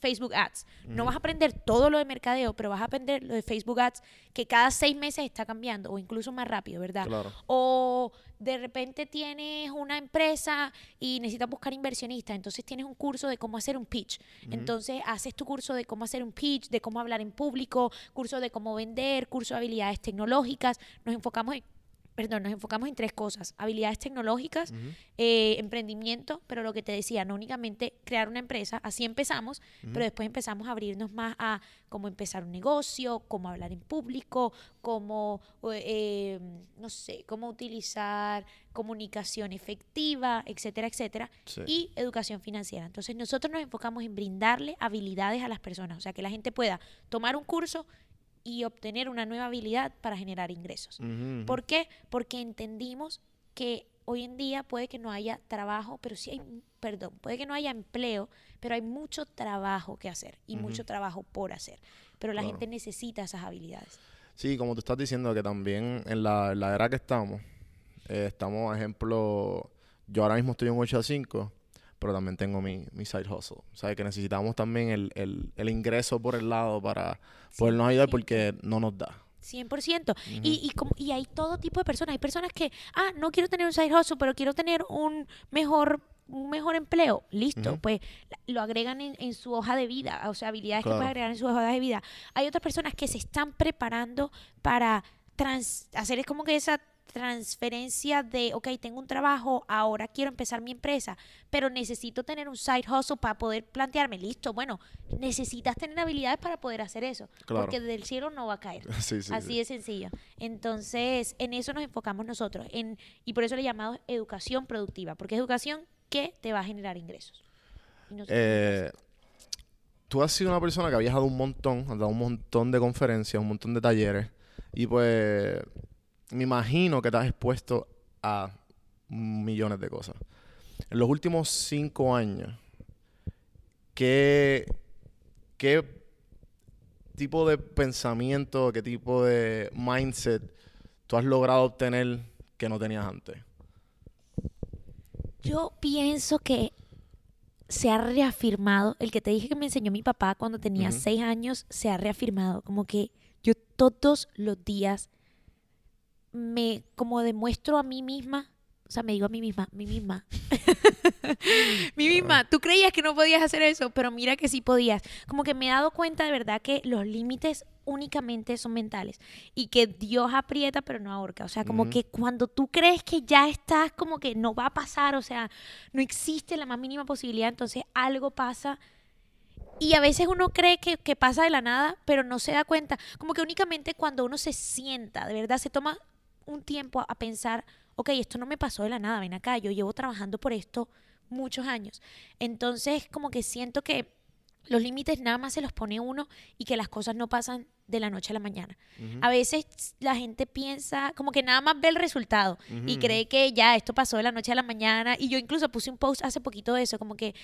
Facebook Ads. No vas a aprender todo lo de mercadeo, pero vas a aprender lo de Facebook Ads que cada seis meses está cambiando o incluso más rápido, ¿verdad? Claro. O de repente tienes una empresa y necesitas buscar inversionistas, entonces tienes un curso de cómo hacer un pitch. Entonces haces tu curso de cómo hacer un pitch, de cómo hablar en público, curso de cómo vender, curso de habilidades tecnológicas. Nos enfocamos en Perdón, nos enfocamos en tres cosas. Habilidades tecnológicas, eh, emprendimiento, pero lo que te decía, no únicamente crear una empresa, así empezamos, pero después empezamos a abrirnos más a cómo empezar un negocio, cómo hablar en público, cómo, eh, no sé, cómo utilizar comunicación efectiva, etcétera, etcétera, Sí. y educación financiera. Entonces nosotros nos enfocamos en brindarle habilidades a las personas, o sea, que la gente pueda tomar un curso y obtener una nueva habilidad para generar ingresos. ¿Por qué? Porque entendimos que hoy en día puede que no haya trabajo, pero sí hay, perdón, puede que no haya empleo, pero hay mucho trabajo que hacer y mucho trabajo por hacer. Pero la Claro. gente necesita esas habilidades. Sí, como tú estás diciendo, que también en la, en la era que estamos, eh, estamos, ejemplo, yo ahora mismo estoy en 8 a 5, pero también tengo mi, mi side hustle. O sea, que necesitamos también el, el, el ingreso por el lado para podernos ayudar 100%. porque no nos da. 100%. y, y, como- y hay todo tipo de personas. Hay personas que, ah, no quiero tener un side hustle, pero quiero tener un mejor un mejor empleo, listo, pues lo agregan en, en su hoja de vida, o sea, habilidades que puedes agregar en su hoja de vida. Hay otras personas que se están preparando para trans- hacer es como que esa transferencia de, ok, tengo un trabajo, ahora quiero empezar mi empresa, pero necesito tener un side hustle para poder plantearme, listo, bueno, necesitas tener habilidades para poder hacer eso, Claro. porque del cielo no va a caer. Sí, sí, Así sí. de sencillo. Entonces, en eso nos enfocamos nosotros, en, y por eso le llamamos educación productiva, porque es educación que te va a generar ingresos. Eh, tú has sido una persona que ha viajado un montón, has dado un montón de conferencias, un montón de talleres. Y pues me imagino que has expuesto a millones de cosas. En los últimos cinco años, ¿qué, qué tipo de pensamiento, qué tipo de mindset tú has logrado obtener que no tenías antes? Yo pienso que se ha reafirmado, el que te dije que me enseñó mi papá cuando tenía seis años, se ha reafirmado, como que yo todos los días me como demuestro a mí misma, o sea, me digo a mí misma, mí misma, mí misma, tú creías que no podías hacer eso, pero mira que sí podías. Como que me he dado cuenta de verdad que los límites únicamente son mentales y que Dios aprieta pero no ahorca. O sea, como Ujú. que cuando tú crees que ya estás como que no va a pasar, o sea, no existe la más mínima posibilidad, entonces algo pasa. Y a veces uno cree que, que pasa de la nada, pero no se da cuenta. Como que únicamente cuando uno se sienta, de verdad, se toma un tiempo a, a pensar, ok, esto no me pasó de la nada, ven acá, yo llevo trabajando por esto muchos años. Entonces, como que siento que los límites nada más se los pone uno y que las cosas no pasan de la noche a la mañana. A veces la gente piensa, como que nada más ve el resultado y cree que ya esto pasó de la noche a la mañana. Y yo incluso puse un post hace poquito de eso, como que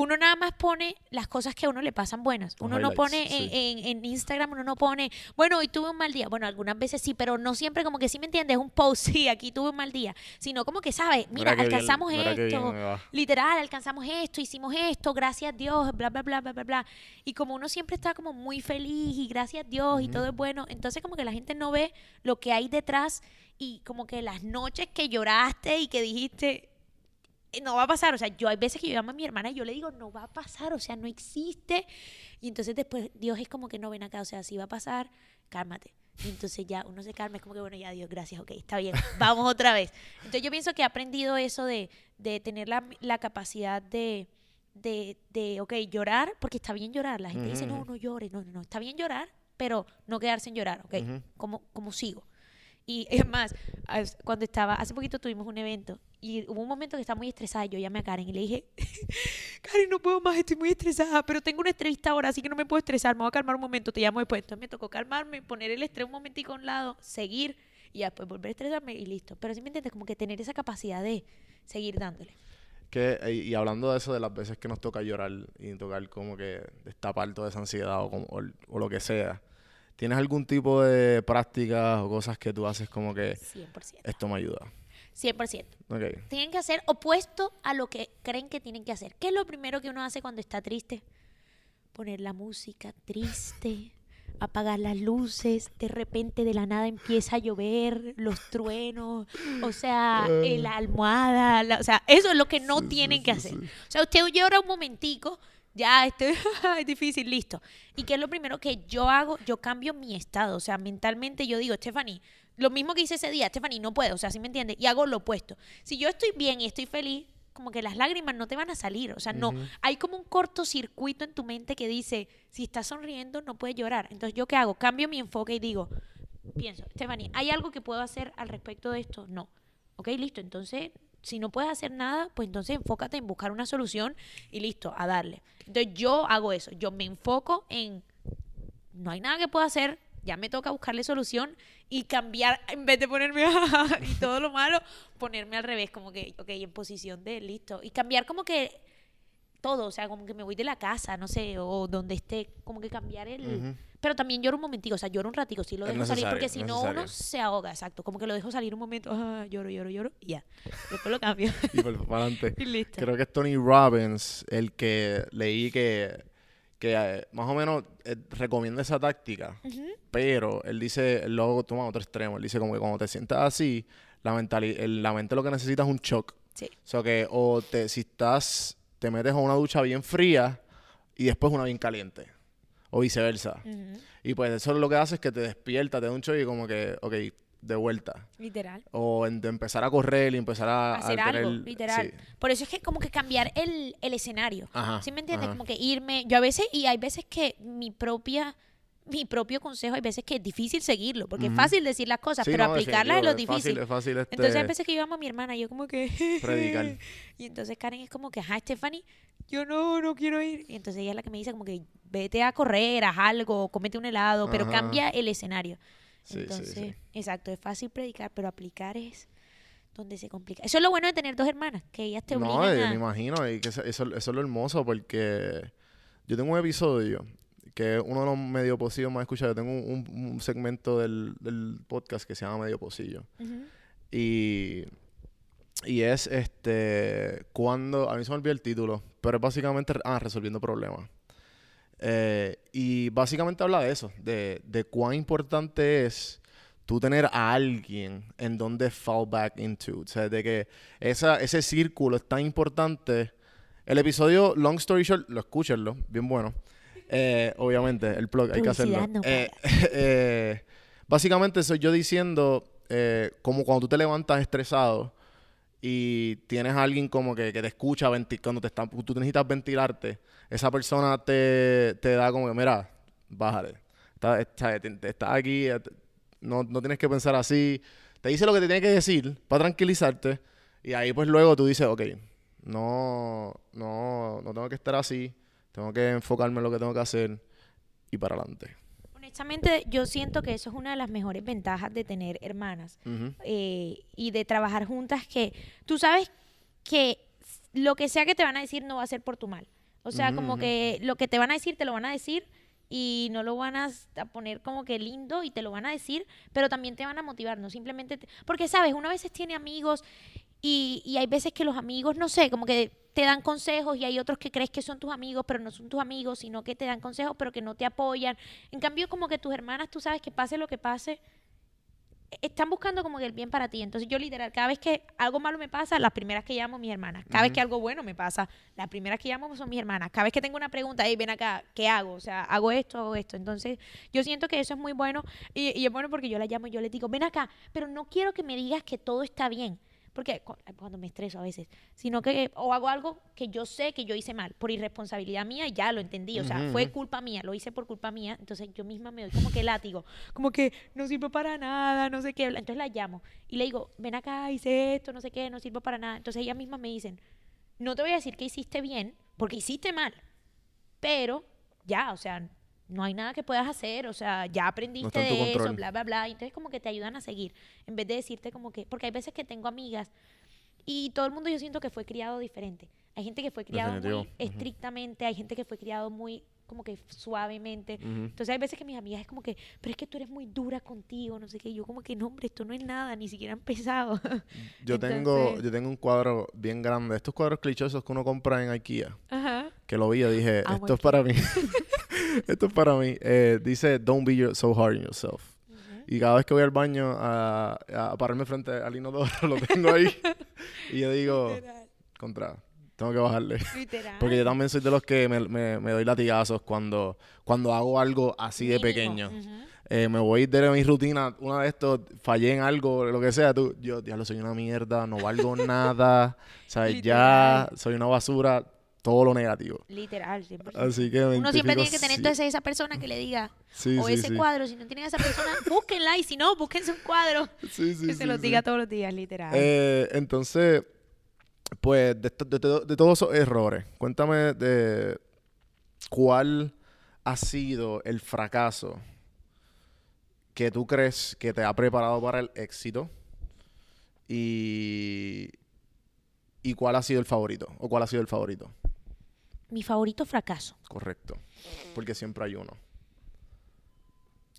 uno nada más pone las cosas que a uno le pasan buenas. Uno no pone sí. en, en- en Instagram, uno no pone, bueno, hoy tuve un mal día. Bueno, algunas veces sí, pero no siempre como que sí me entiendes, un post, sí, aquí tuve un mal día. Sino como que, ¿sabes? Mira, alcanzamos bien esto literal, alcanzamos esto, hicimos esto, gracias a Dios, bla, bla, bla, bla, bla, bla. Y como uno siempre está como muy feliz y gracias a Dios y todo es bueno, entonces como que la gente no ve lo que hay detrás y como que las noches que lloraste y que dijiste, "Eh, no va a pasar, o sea, yo hay veces que yo llamo a mi hermana y yo le digo, no va a pasar, o sea, no existe. Y entonces después Dios es como que no ven acá, o sea, si va a pasar, cálmate. Y entonces ya uno se calma, es como que bueno, ya Dios, gracias, ok, está bien, vamos otra vez. Entonces yo pienso que he aprendido eso de, de tener la, la capacidad de, de, de, ok, llorar, porque está bien llorar. La gente dice, no, no llores, no, no, no, está bien llorar, pero no quedarse en llorar, ok, Ujú. como, como sigo. Y es más, cuando estaba, hace poquito tuvimos un evento y hubo un momento que estaba muy estresada. y Yo llamé a Karen y le dije, Karen, no puedo más, estoy muy estresada, pero tengo una entrevista ahora, así que no me puedo estresar. Me voy a calmar un momento, te llamo después. Entonces me tocó calmarme, poner el estrés un momentico a un lado, seguir y después volver a estresarme y listo. Pero sí me entiendes, como que tener esa capacidad de seguir dándole. Que, eh, y hablando de eso, de las veces que nos toca llorar y tocar como que destapar toda esa ansiedad o, como- o, o lo que sea, ¿tienes algún tipo de prácticas o cosas que tú haces como que 100%. esto me ayuda? 100%. Ok. Tienen que hacer opuesto a lo que creen que tienen que hacer. ¿Qué es lo primero que uno hace cuando está triste? Poner la música triste, apagar las luces, de repente de la nada empieza a llover, los truenos, o sea, eh, la almohada, la- o sea, eso es lo que no tienen que hacer. O sea, usted llora un momentico, ya, este, es difícil, listo. ¿Y qué es lo primero que yo hago? Yo cambio mi estado, o sea, mentalmente yo digo, Stephanie, lo mismo que hice ese día, Stephanie, no puedo, o sea, ¿sí me entiendes? Y hago lo opuesto. Si yo estoy bien y estoy feliz, como que las lágrimas no te van a salir, o sea, no, hay como un cortocircuito en tu mente que dice, si estás sonriendo, no puedes llorar. Entonces, ¿yo qué hago? Cambio mi enfoque y digo, pienso, Stephanie, ¿hay algo que puedo hacer al respecto de esto? No. Ok, listo. Entonces, si no puedes hacer nada, pues entonces enfócate en buscar una solución y listo, a darle. Entonces, yo hago eso. Yo me enfoco en, no hay nada que pueda hacer, ya me toca buscarle solución y cambiar, en vez de ponerme y todo lo malo, ponerme al revés, como que, ok, en posición de listo. Y cambiar como que todo, o sea, como que me voy de la casa, no sé, o donde esté, como que cambiar el... Pero también lloro un momentico, o sea, lloro un ratico, sí lo dejo salir, porque si no uno se ahoga, exacto, como que lo dejo salir un momento, ah, lloro, lloro, lloro, y ya, después lo cambio. Y por, para adelante. y listo. Creo que es Tony Robbins el que leí que, que eh, más o menos eh, recomienda esa táctica, pero él dice, él luego toma otro extremo, él dice como que cuando te sientas así, la, el- la mente lo que necesita es un shock. Sí. O sea que o te, si estás, te metes a una ducha bien fría y después una bien caliente. O viceversa. Y pues eso lo que hace es que te despierta, te da un shock y como que, ok, de vuelta. Literal. O en- de empezar a correr y empezar a, a hacer tener- algo, literal. sí. Por eso es que como que cambiar el, el escenario. Ajá, ¿Sí me entiendes? ajá. Como que irme, yo a veces, y hay veces que mi propia, mi propio consejo, hay veces que es difícil seguirlo, porque es fácil decir las cosas, Sí, pero no, aplicarlas es lo difícil. Es fácil, es fácil este, Entonces hay veces que yo amo a mi hermana yo como que... Predicar. Y entonces Karen es como que, ajá, Stephanie, yo no, no quiero ir. Y entonces ella es la que me dice como que vete a correr, haz algo, cómete un helado, pero Ajá. cambia el escenario. Sí, Entonces, sí. exacto, es fácil predicar, pero aplicar es donde se complica. Eso es lo bueno de tener dos hermanas, que ellas te No, obligan eh, a... me imagino, y que eso, es lo hermoso porque yo tengo un episodio que es uno de los medio pocillos más escuchados. Yo tengo un, segmento del, del podcast que se llama Medio Pocillo. Y, y es este cuando, a mí se me olvidó el título, pero es básicamente ah, resolviendo problemas. Eh, y básicamente habla de eso, de, de cuán importante es tú tener a alguien en donde fall back into. O sea, de que esa, ese círculo es tan importante. El episodio, long story short, lo escúchenlo, bien bueno. Eh, obviamente, el plug, hay que hacerlo. No Eh, básicamente soy yo diciendo, como cuando tú te levantas estresado y tienes a alguien como que, que te escucha cuando te está, tú necesitas ventilarte, esa persona te, te da como que, mira, bájale. Está, está, estás aquí, eh, no, no tienes que pensar así. Te dice lo que te tiene que decir para tranquilizarte. Y ahí pues luego tú dices, ok, no, no, no tengo que estar así. Tengo que enfocarme en lo que tengo que hacer y para adelante. Honestamente, yo siento que eso es una de las mejores ventajas de tener hermanas eh, y de trabajar juntas, que tú sabes que lo que sea que te van a decir no va a ser por tu mal. O sea, como que lo que te van a decir, te lo van a decir y no lo van a, a poner como que lindo y te lo van a decir, pero también te van a motivar, no simplemente... te- porque, ¿sabes? Una veces tiene amigos y, y hay veces que los amigos, no sé, como que te dan consejos y hay otros que crees que son tus amigos, pero no son tus amigos, sino que te dan consejos, pero que no te apoyan. En cambio, como que tus hermanas, tú sabes que pase lo que pase, e- están buscando como que el bien para ti. Entonces yo literal, cada vez que algo malo me pasa, las primeras que llamo mis hermanas. Cada vez que algo bueno me pasa, las primeras que llamo son mis hermanas. Cada vez que tengo una pregunta, hey, ven acá, ¿qué hago? O sea, hago esto, hago esto. Entonces yo siento que eso es muy bueno y, y es bueno porque yo la llamo y yo le digo, ven acá, pero no quiero que me digas que todo está bien. Porque cu- cuando me estreso a veces, sino que o hago algo que yo sé que yo hice mal por irresponsabilidad mía y ya lo entendí, o sea, fue culpa mía, lo hice por culpa mía, entonces yo misma me doy como que látigo, como que no sirve para nada, no sé qué, entonces la llamo y le digo, ven acá, hice esto, no sé qué, no sirve para nada, entonces ellas mismas me dicen, no te voy a decir que hiciste bien, porque hiciste mal, pero ya, o sea, no hay nada que puedas hacer, o sea, ya aprendiste tu de eso, bla, bla, bla. y Entonces como que te ayudan a seguir, en vez de decirte como que, porque hay veces que tengo amigas y todo el mundo yo siento que fue criado diferente. Hay gente que fue criado Definitivo, muy estrictamente, hay gente que fue criado muy como que suavemente. Ujú. Entonces hay veces que mis amigas es como que, pero es que tú eres muy dura contigo, no sé qué. Y yo como que, no, hombre, esto no es nada, ni siquiera han empezado. Yo tengo, Entonces- yo tengo un cuadro bien grande, estos cuadros clichosos que uno compra en IKEA, Ajá. Que lo vi y dije, esto es para mí. esto es para mí. Eh, dice, don't be your- so hard on yourself. Y cada vez que voy al baño a, a pararme frente al inodoro, lo tengo ahí. y yo digo, contra, tengo que bajarle. Literal. Porque yo también soy de los que me, me- me doy latigazos cuando, cuando hago algo así de pequeño. ujú. Eh, me voy de mi rutina, una de estos, fallé en algo, lo que sea, tú, yo, diablo, soy una mierda, no valgo nada, ¿sabes? Ya soy una basura, todo lo negativo. Literal, 100%. Así que Uno siempre tiene que tener entonces esa persona que le diga, Sí, o sí, ese sí. cuadro, si no tienen a esa persona, búsquenla, y si no, búsquense un cuadro Sí, sí, que se los diga todos los días, literal. Eh, entonces, pues, de, de todos esos errores, cuéntame de cuál ha sido el fracaso que tú crees que te ha preparado para el éxito y, y cuál ha sido el favorito o cuál ha sido el favorito. Mi favorito fracaso. Correcto. Porque siempre hay uno.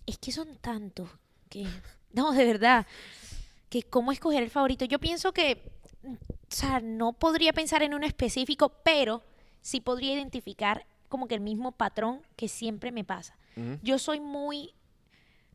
Es que son tantos que... No, de verdad. Que cómo escoger el favorito. Yo pienso que... O sea, no podría pensar en uno específico, pero sí podría identificar como que el mismo patrón que siempre me pasa. Yo soy muy...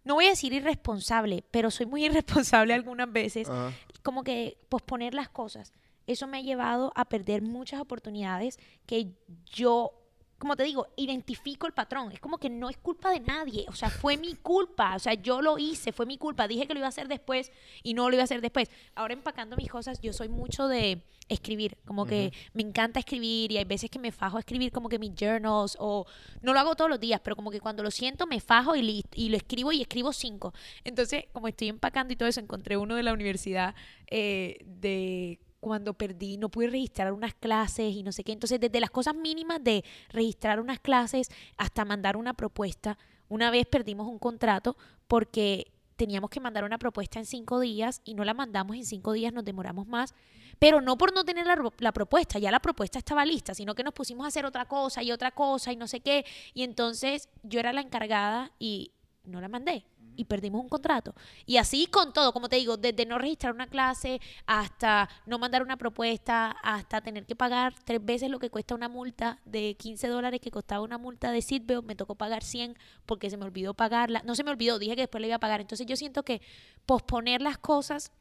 No voy a decir irresponsable, pero soy muy irresponsable algunas veces. Ajá. como que posponer las cosas. Eso me ha llevado a perder muchas oportunidades que yo, como te digo, identifico el patrón. Es como que no es culpa de nadie. O sea, fue mi culpa. O sea, yo lo hice, fue mi culpa. Dije que lo iba a hacer después y no lo iba a hacer después. Ahora empacando mis cosas, yo soy mucho de escribir. Como que me encanta escribir y hay veces que me fajo a escribir como que mis journals o no lo hago todos los días, pero como que cuando lo siento me fajo y, y lo escribo y escribo cinco. Entonces, como estoy empacando y todo eso, encontré uno de la universidad eh, de cuando perdí, no pude registrar unas clases y no sé qué. Entonces, desde las cosas mínimas de registrar unas clases hasta mandar una propuesta, una vez perdimos un contrato porque teníamos que mandar una propuesta en cinco días y no la mandamos en cinco días, nos demoramos más. Pero no por no tener la, la propuesta, ya la propuesta estaba lista, sino que nos pusimos a hacer otra cosa y otra cosa y no sé qué. Y entonces yo era la encargada y no la mandé y perdimos un contrato. Y así con todo, como te digo, desde no registrar una clase hasta no mandar una propuesta, hasta tener que pagar tres veces lo que cuesta una multa de 15 dólares que costaba una multa de Seatbelt, me tocó pagar 100 porque se me olvidó pagarla. No se me olvidó, dije que después le iba a pagar. Entonces yo siento que posponer las cosas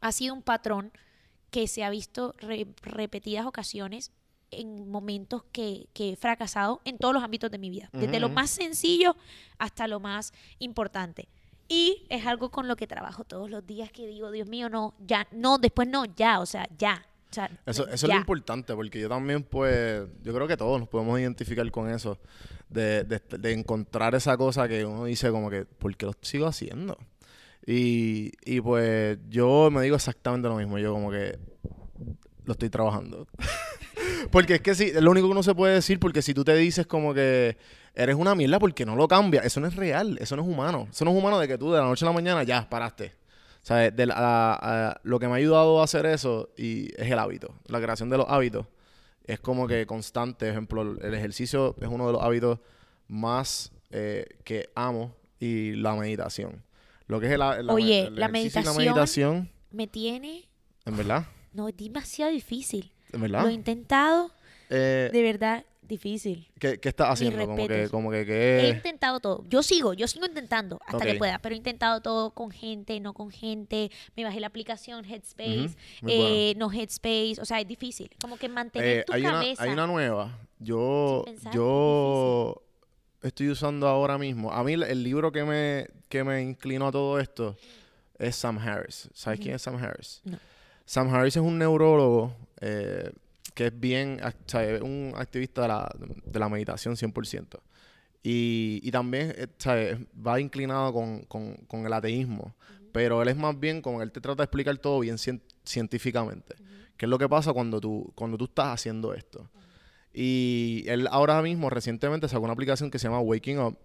ha sido un patrón que se ha visto re- repetidas ocasiones en momentos que, que he fracasado en todos los ámbitos de mi vida, desde lo más sencillo hasta lo más importante. Y es algo con lo que trabajo todos los días que digo, Dios mío, no, ya, no, después no, ya, o sea, ya. O sea, Eso, eso es lo ya. importante, porque yo también, pues, yo creo que todos nos podemos identificar con eso, de, de, de encontrar esa cosa que uno dice como que, ¿por qué lo sigo haciendo? Y, y pues yo me digo exactamente lo mismo, yo como que lo estoy trabajando. porque es que sí, es lo único que uno se puede decir, porque si tú te dices como que eres una mierda porque no lo cambias, eso no es real, eso no es humano. Eso no es humano de que tú de la noche a la mañana ya paraste. O sea, de la- a- a- lo que me ha ayudado a hacer eso y es el hábito, la creación de los hábitos. Es como que constante, ejemplo, el ejercicio es uno de los hábitos más eh, que amo y la meditación. Lo que es el, Oye, el la ejercicio y la meditación- meditación, Me tiene, en verdad, no, es demasiado difícil. Lo he intentado, Eh, de verdad, difícil. ¿qué, qué estás haciendo? Como que, como que, He intentado todo. Yo sigo, yo sigo intentando hasta que pueda, pero he intentado todo con gente, no con gente. Me bajé la aplicación Headspace, eh, no Headspace, o sea, es difícil. Como que mantener Eh, tu hay, una, cabeza. hay una nueva. Yo, pensar, yo estoy usando ahora mismo. A mí el- el libro que me, que me inclinó a todo esto es Sam Harris. ¿Sabes quién es Sam Harris? No. Sam Harris es un neurólogo eh, que es bien, o sea, un activista de la, de la meditación 100%. Y, y también eh, ¿sabes? va inclinado con, con- con el ateísmo. Pero él es más bien como él te trata de explicar todo bien cien- científicamente. ¿Qué es lo que pasa cuando tú, cuando tú estás haciendo esto? Y él ahora mismo, recientemente, sacó una aplicación que se llama Waking Up.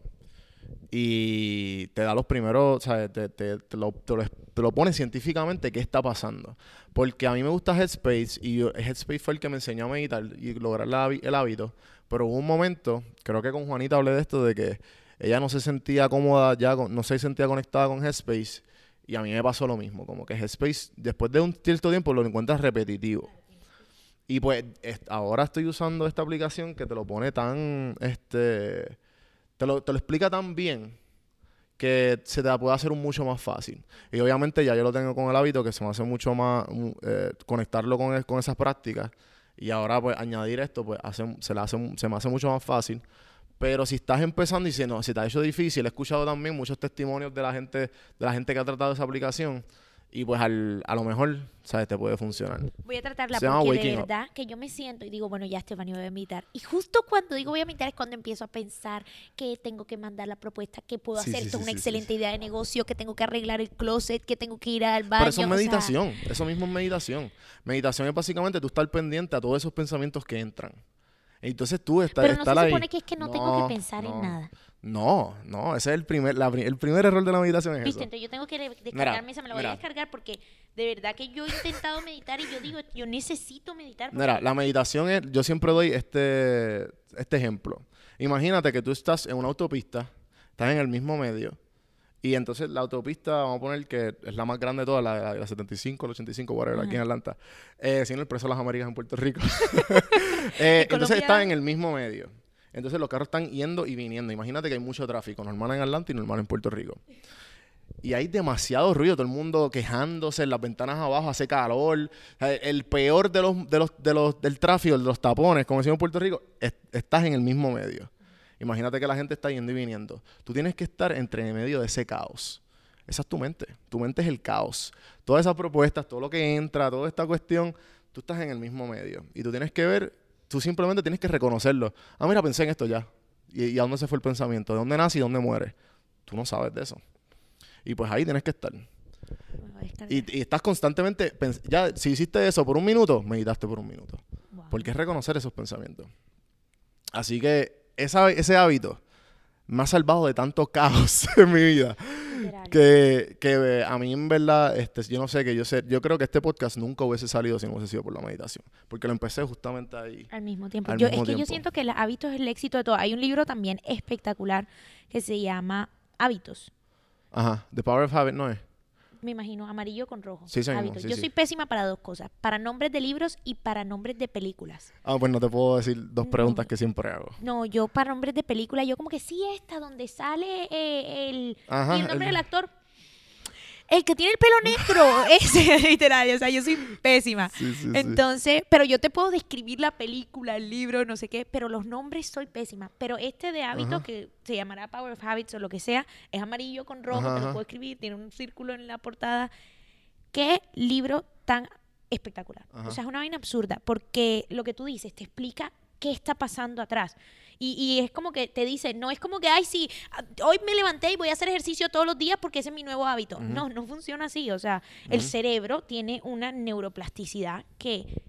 Y te da los primeros, ¿sabes? Te, te- te lo, te lo- te lo pone científicamente qué está pasando. Porque a mí me gusta Headspace y Headspace fue el que me enseñó a meditar y lograr el hábito. Pero hubo un momento, creo que con Juanita hablé de esto, de que ella no se sentía cómoda ya, con- no se sentía conectada con Headspace. Y a mí me pasó lo mismo, como que Headspace, después de un cierto tiempo, lo encuentras repetitivo. Y pues ahora estoy usando esta aplicación que te lo pone tan, este, te lo, te lo explica tan bien que se te puede hacer mucho más fácil. Y obviamente ya yo lo tengo con el hábito que se me hace mucho más eh, conectarlo con, con esas prácticas. Y ahora pues añadir esto pues hace, se, le hace, se me hace mucho más fácil. Pero si estás empezando y si no, si te ha hecho difícil, he escuchado también muchos testimonios de la gente, de la gente que ha tratado esa aplicación. Y pues al- a lo mejor, ¿sabes? Te puede funcionar. Voy a tratarla Se porque de Up. verdad que yo me siento y digo, bueno, ya Estefanía voy a meditar. Y justo cuando digo voy a meditar es cuando empiezo a pensar que tengo que mandar la propuesta, que puedo Sí, hacer sí, sí, una excelente idea de negocio, que tengo que arreglar el closet, que tengo que ir al baño. Pero eso es sea, meditación, eso mismo es meditación. Meditación es básicamente tú estar pendiente a todos esos pensamientos que entran. Entonces tú estás pero no estar se ahí. supone que es que no, tengo que pensar no. en nada. No, no, ese es el primer, la el primer error de la meditación es ¿Viste? eso. Entonces yo tengo que de- descargarme esa, me la voy mira. a descargar porque de verdad que yo he intentado meditar y yo digo, yo necesito meditar. Mira, la meditación es, yo siempre doy este, este ejemplo. Imagínate que tú estás en una autopista, estás en el mismo medio, y entonces la autopista, vamos a poner que es la más grande de todas, la, la, la 75, la 85, whatever, aquí en Atlanta. Eh, si no, el precio de las Américas en Puerto Rico. Eh, ¿En entonces estás en el mismo medio. Entonces los carros están yendo y viniendo. Imagínate que hay mucho tráfico, normal en Atlanta y normal en Puerto Rico. Y hay demasiado ruido, todo el mundo quejándose, en las ventanas abajo hace calor. El peor de los, de los, de los, del tráfico, de los tapones, como decimos en Puerto Rico, es- estás en el mismo medio. Imagínate que la gente está yendo y viniendo. Tú tienes que estar entre medio de ese caos. Esa es tu mente. Tu mente es el caos. Todas esas propuestas, todo lo que entra, toda esta cuestión, tú estás en el mismo medio. Y tú tienes que ver, tú simplemente tienes que reconocerlo. Ah, mira, pensé en esto ya. ¿Y, y a dónde se fue el pensamiento? ¿De dónde nace y dónde muere? Tú no sabes de eso. Y pues ahí tienes que estar. Y, y estás constantemente, ya, si hiciste eso por un minuto, meditaste por un minuto. Wow. Porque es reconocer esos pensamientos. Así que esa- ese hábito me ha salvado de tanto caos en mi vida. Literal. Que, que eh, a mí en verdad, este, yo no sé, que yo sé, yo creo que este podcast nunca hubiese salido si no hubiese sido por la meditación. Porque lo empecé justamente ahí. Al mismo tiempo. Al Yo, mismo es que yo siento que los hábitos es el éxito de todo. Hay un libro también espectacular que se llama Hábitos. Ajá. The Power of Habit no es. Me imagino amarillo con rojo. Sí, mismo, Hábitos. sí, yo sí. soy pésima para dos cosas. Para nombres de libros y para nombres de películas. Ah, pues no te puedo decir dos preguntas que siempre hago. No, yo para nombres de películas, yo como que sí esta donde sale eh, el, Ajá, y el nombre el- del actor. El que tiene el pelo negro, ese, literal, o sea, yo soy pésima. Sí, sí, sí. Entonces, pero yo te puedo describir la película, el libro, no sé qué, pero los nombres soy pésima. Pero este de hábito, Ajá. que se llamará Power of Habits o lo que sea, es amarillo con rojo, Ajá, te lo puedo escribir, tiene un círculo en la portada. Qué libro tan espectacular. Ajá. O sea, es una vaina absurda, porque lo que tú dices te explica qué está pasando atrás. Y, y es como que te dice, no es como que, ay, sí, hoy me levanté y voy a hacer ejercicio todos los días porque ese es mi nuevo hábito. No, no funciona así. O sea, el cerebro tiene una neuroplasticidad que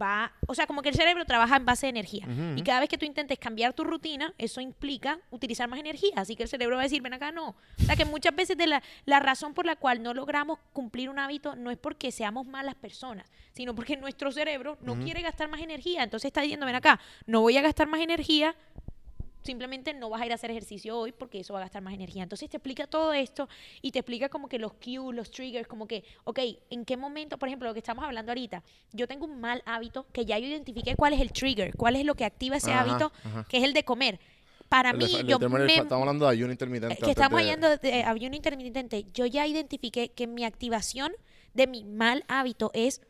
va, o sea, como que el cerebro trabaja en base de energía. Y cada vez que tú intentes cambiar tu rutina, eso implica utilizar más energía. Así que el cerebro va a decir, ven acá, no. O sea, que muchas veces de la, la razón por la cual no logramos cumplir un hábito no es porque seamos malas personas, sino porque nuestro cerebro no quiere gastar más energía. Entonces está diciendo, ven acá, no voy a gastar más energía, simplemente no vas a ir a hacer ejercicio hoy porque eso va a gastar más energía. Entonces te explica todo esto y te explica como que los cues, los triggers, como que, ok, ¿en qué momento, por ejemplo, lo que estamos hablando ahorita, yo tengo un mal hábito que ya yo identifiqué cuál es el trigger, cuál es lo que activa ese Ajá, hábito, ajá. que es el de comer. Para El mí, de- yo me- Estamos hablando de ayuno intermitente. que estamos de- hablando de ayuno intermitente, yo ya identifiqué que mi activación de mi mal hábito es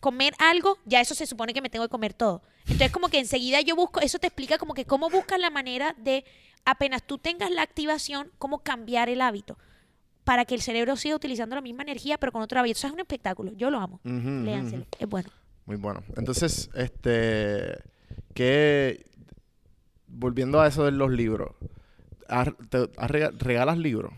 comer algo, ya eso se supone que me tengo que comer todo. Entonces como que enseguida yo busco, eso te explica como que cómo buscas la manera de, apenas tú tengas la activación, cómo cambiar el hábito para que el cerebro siga utilizando la misma energía pero con otro hábito. Eso es un espectáculo, yo lo amo. Léanselo, ujú. es bueno. Muy bueno. Entonces, este, que volviendo a eso de los libros, ¿has- te- has rega- ¿regalas libros?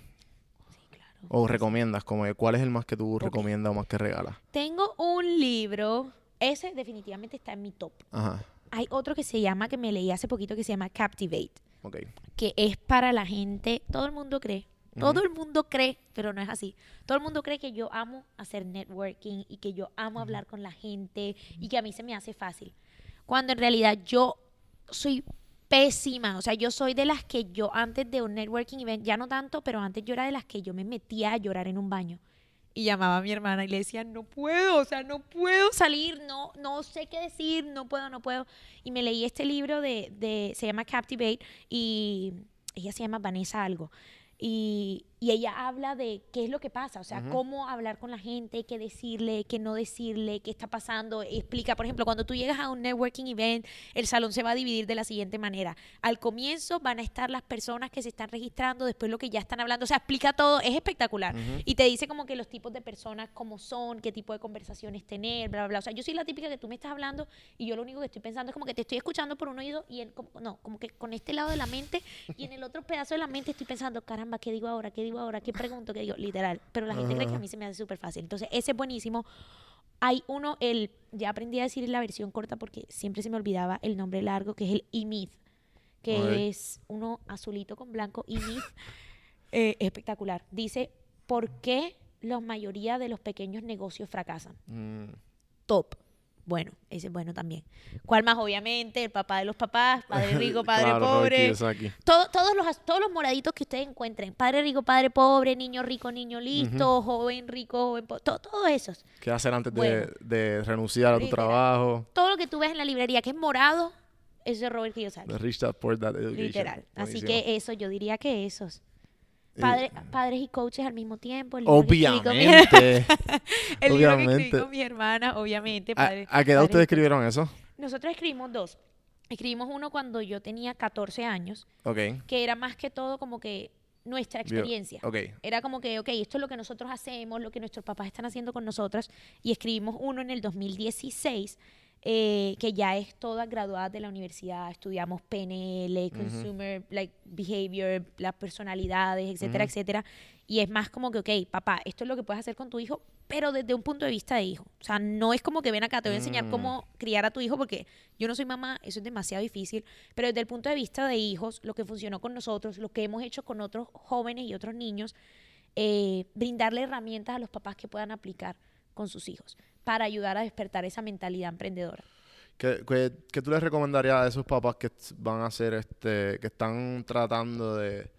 ¿O recomiendas? Como ¿Cuál es el más que tú recomiendas o más que regalas? Tengo un libro, ese definitivamente está en mi top. Ajá, Hay otro que se llama, que me leí hace poquito, que se llama Captivate. ok. que es para la gente, todo el mundo cree, todo el mundo cree, pero no es así. Todo el mundo cree que yo amo hacer networking y que yo amo hablar con la gente y que a mí se me hace fácil. Cuando en realidad yo soy pésima, o sea, yo soy de las que yo antes de un networking event, ya no tanto, pero antes yo era de las que yo me metía a llorar en un baño. Y llamaba a mi hermana y le decía, no puedo, o sea, no puedo salir, no, no sé qué decir, no puedo, no puedo. Y me leí este libro de, de se llama Captivate y ella se llama Vanessa algo. Y, y ella habla de qué es lo que pasa, o sea, cómo hablar con la gente, qué decirle, qué no decirle, qué está pasando. Explica, por ejemplo, cuando tú llegas a un networking event, el salón se va a dividir de la siguiente manera. Al comienzo van a estar las personas que se están registrando, después lo que ya están hablando, o sea, explica todo, es espectacular. Y te dice como que los tipos de personas, cómo son, qué tipo de conversaciones tener, bla, bla, bla. O sea, yo soy la típica que tú me estás hablando y yo lo único que estoy pensando es como que te estoy escuchando por un oído y en, como- no, como que con este lado de la mente y en el otro pedazo de la mente estoy pensando, caramba, ¿qué digo ahora? ¿Qué digo ahora? ¿Qué pregunto? ¿Qué digo? Literal. Pero la gente cree que a mí se me hace súper fácil. Entonces, ese es buenísimo. Hay uno, el, ya aprendí a decir la versión corta porque siempre se me olvidaba el nombre largo, que es el E-Myth, que es uno azulito con blanco, E-Myth. Eh, espectacular. Dice, ¿por qué la mayoría de los pequeños negocios fracasan? Mm, Top. Bueno, ese es bueno también. ¿Cuál más? Obviamente, el papá de los papás, padre rico, padre claro, pobre. Kiyosaki. Todo- todos, los, todos los moraditos que ustedes encuentren. Padre rico, padre pobre, niño rico, niño listo, joven rico, joven pobre. Todos esos. ¿Qué hacer antes Bueno. de, de renunciar a tu Literal. trabajo? Todo lo que tú ves en la librería que es morado, es de Robert Kiyosaki. The Rich Dad Poor Dad Education. Literal. Así que eso, yo diría que esos. Eh, Padre- padres y coaches al mismo tiempo. el libro que Obviamente. el libro que escribí Obviamente. con mi hermana, obviamente. ¿A, padre- a qué edad ustedes escribieron eso? Nosotros escribimos dos. Escribimos uno cuando yo tenía 14 años, Ok. que era más que todo como que nuestra experiencia. Ok. Era como que, ok, esto es lo que nosotros hacemos, lo que nuestros papás están haciendo con nosotras. Y escribimos uno en el 2016 eh, que ya es todas graduadas de la universidad, estudiamos PNL, Consumer like, Behavior, las personalidades, etcétera, etcétera. Y es más como que, ok, papá, esto es lo que puedes hacer con tu hijo, pero desde un punto de vista de hijo. O sea, no es como que ven acá, te voy a enseñar Mm. cómo criar a tu hijo, porque yo no soy mamá, eso es demasiado difícil, pero desde el punto de vista de hijos, lo que funcionó con nosotros, lo que hemos hecho con otros jóvenes y otros niños, eh, brindarle herramientas a los papás que puedan aplicar con sus hijos para ayudar a despertar esa mentalidad emprendedora. ¿Qué, qué, qué tú les recomendarías a esos papás que van a hacer este, que están tratando de,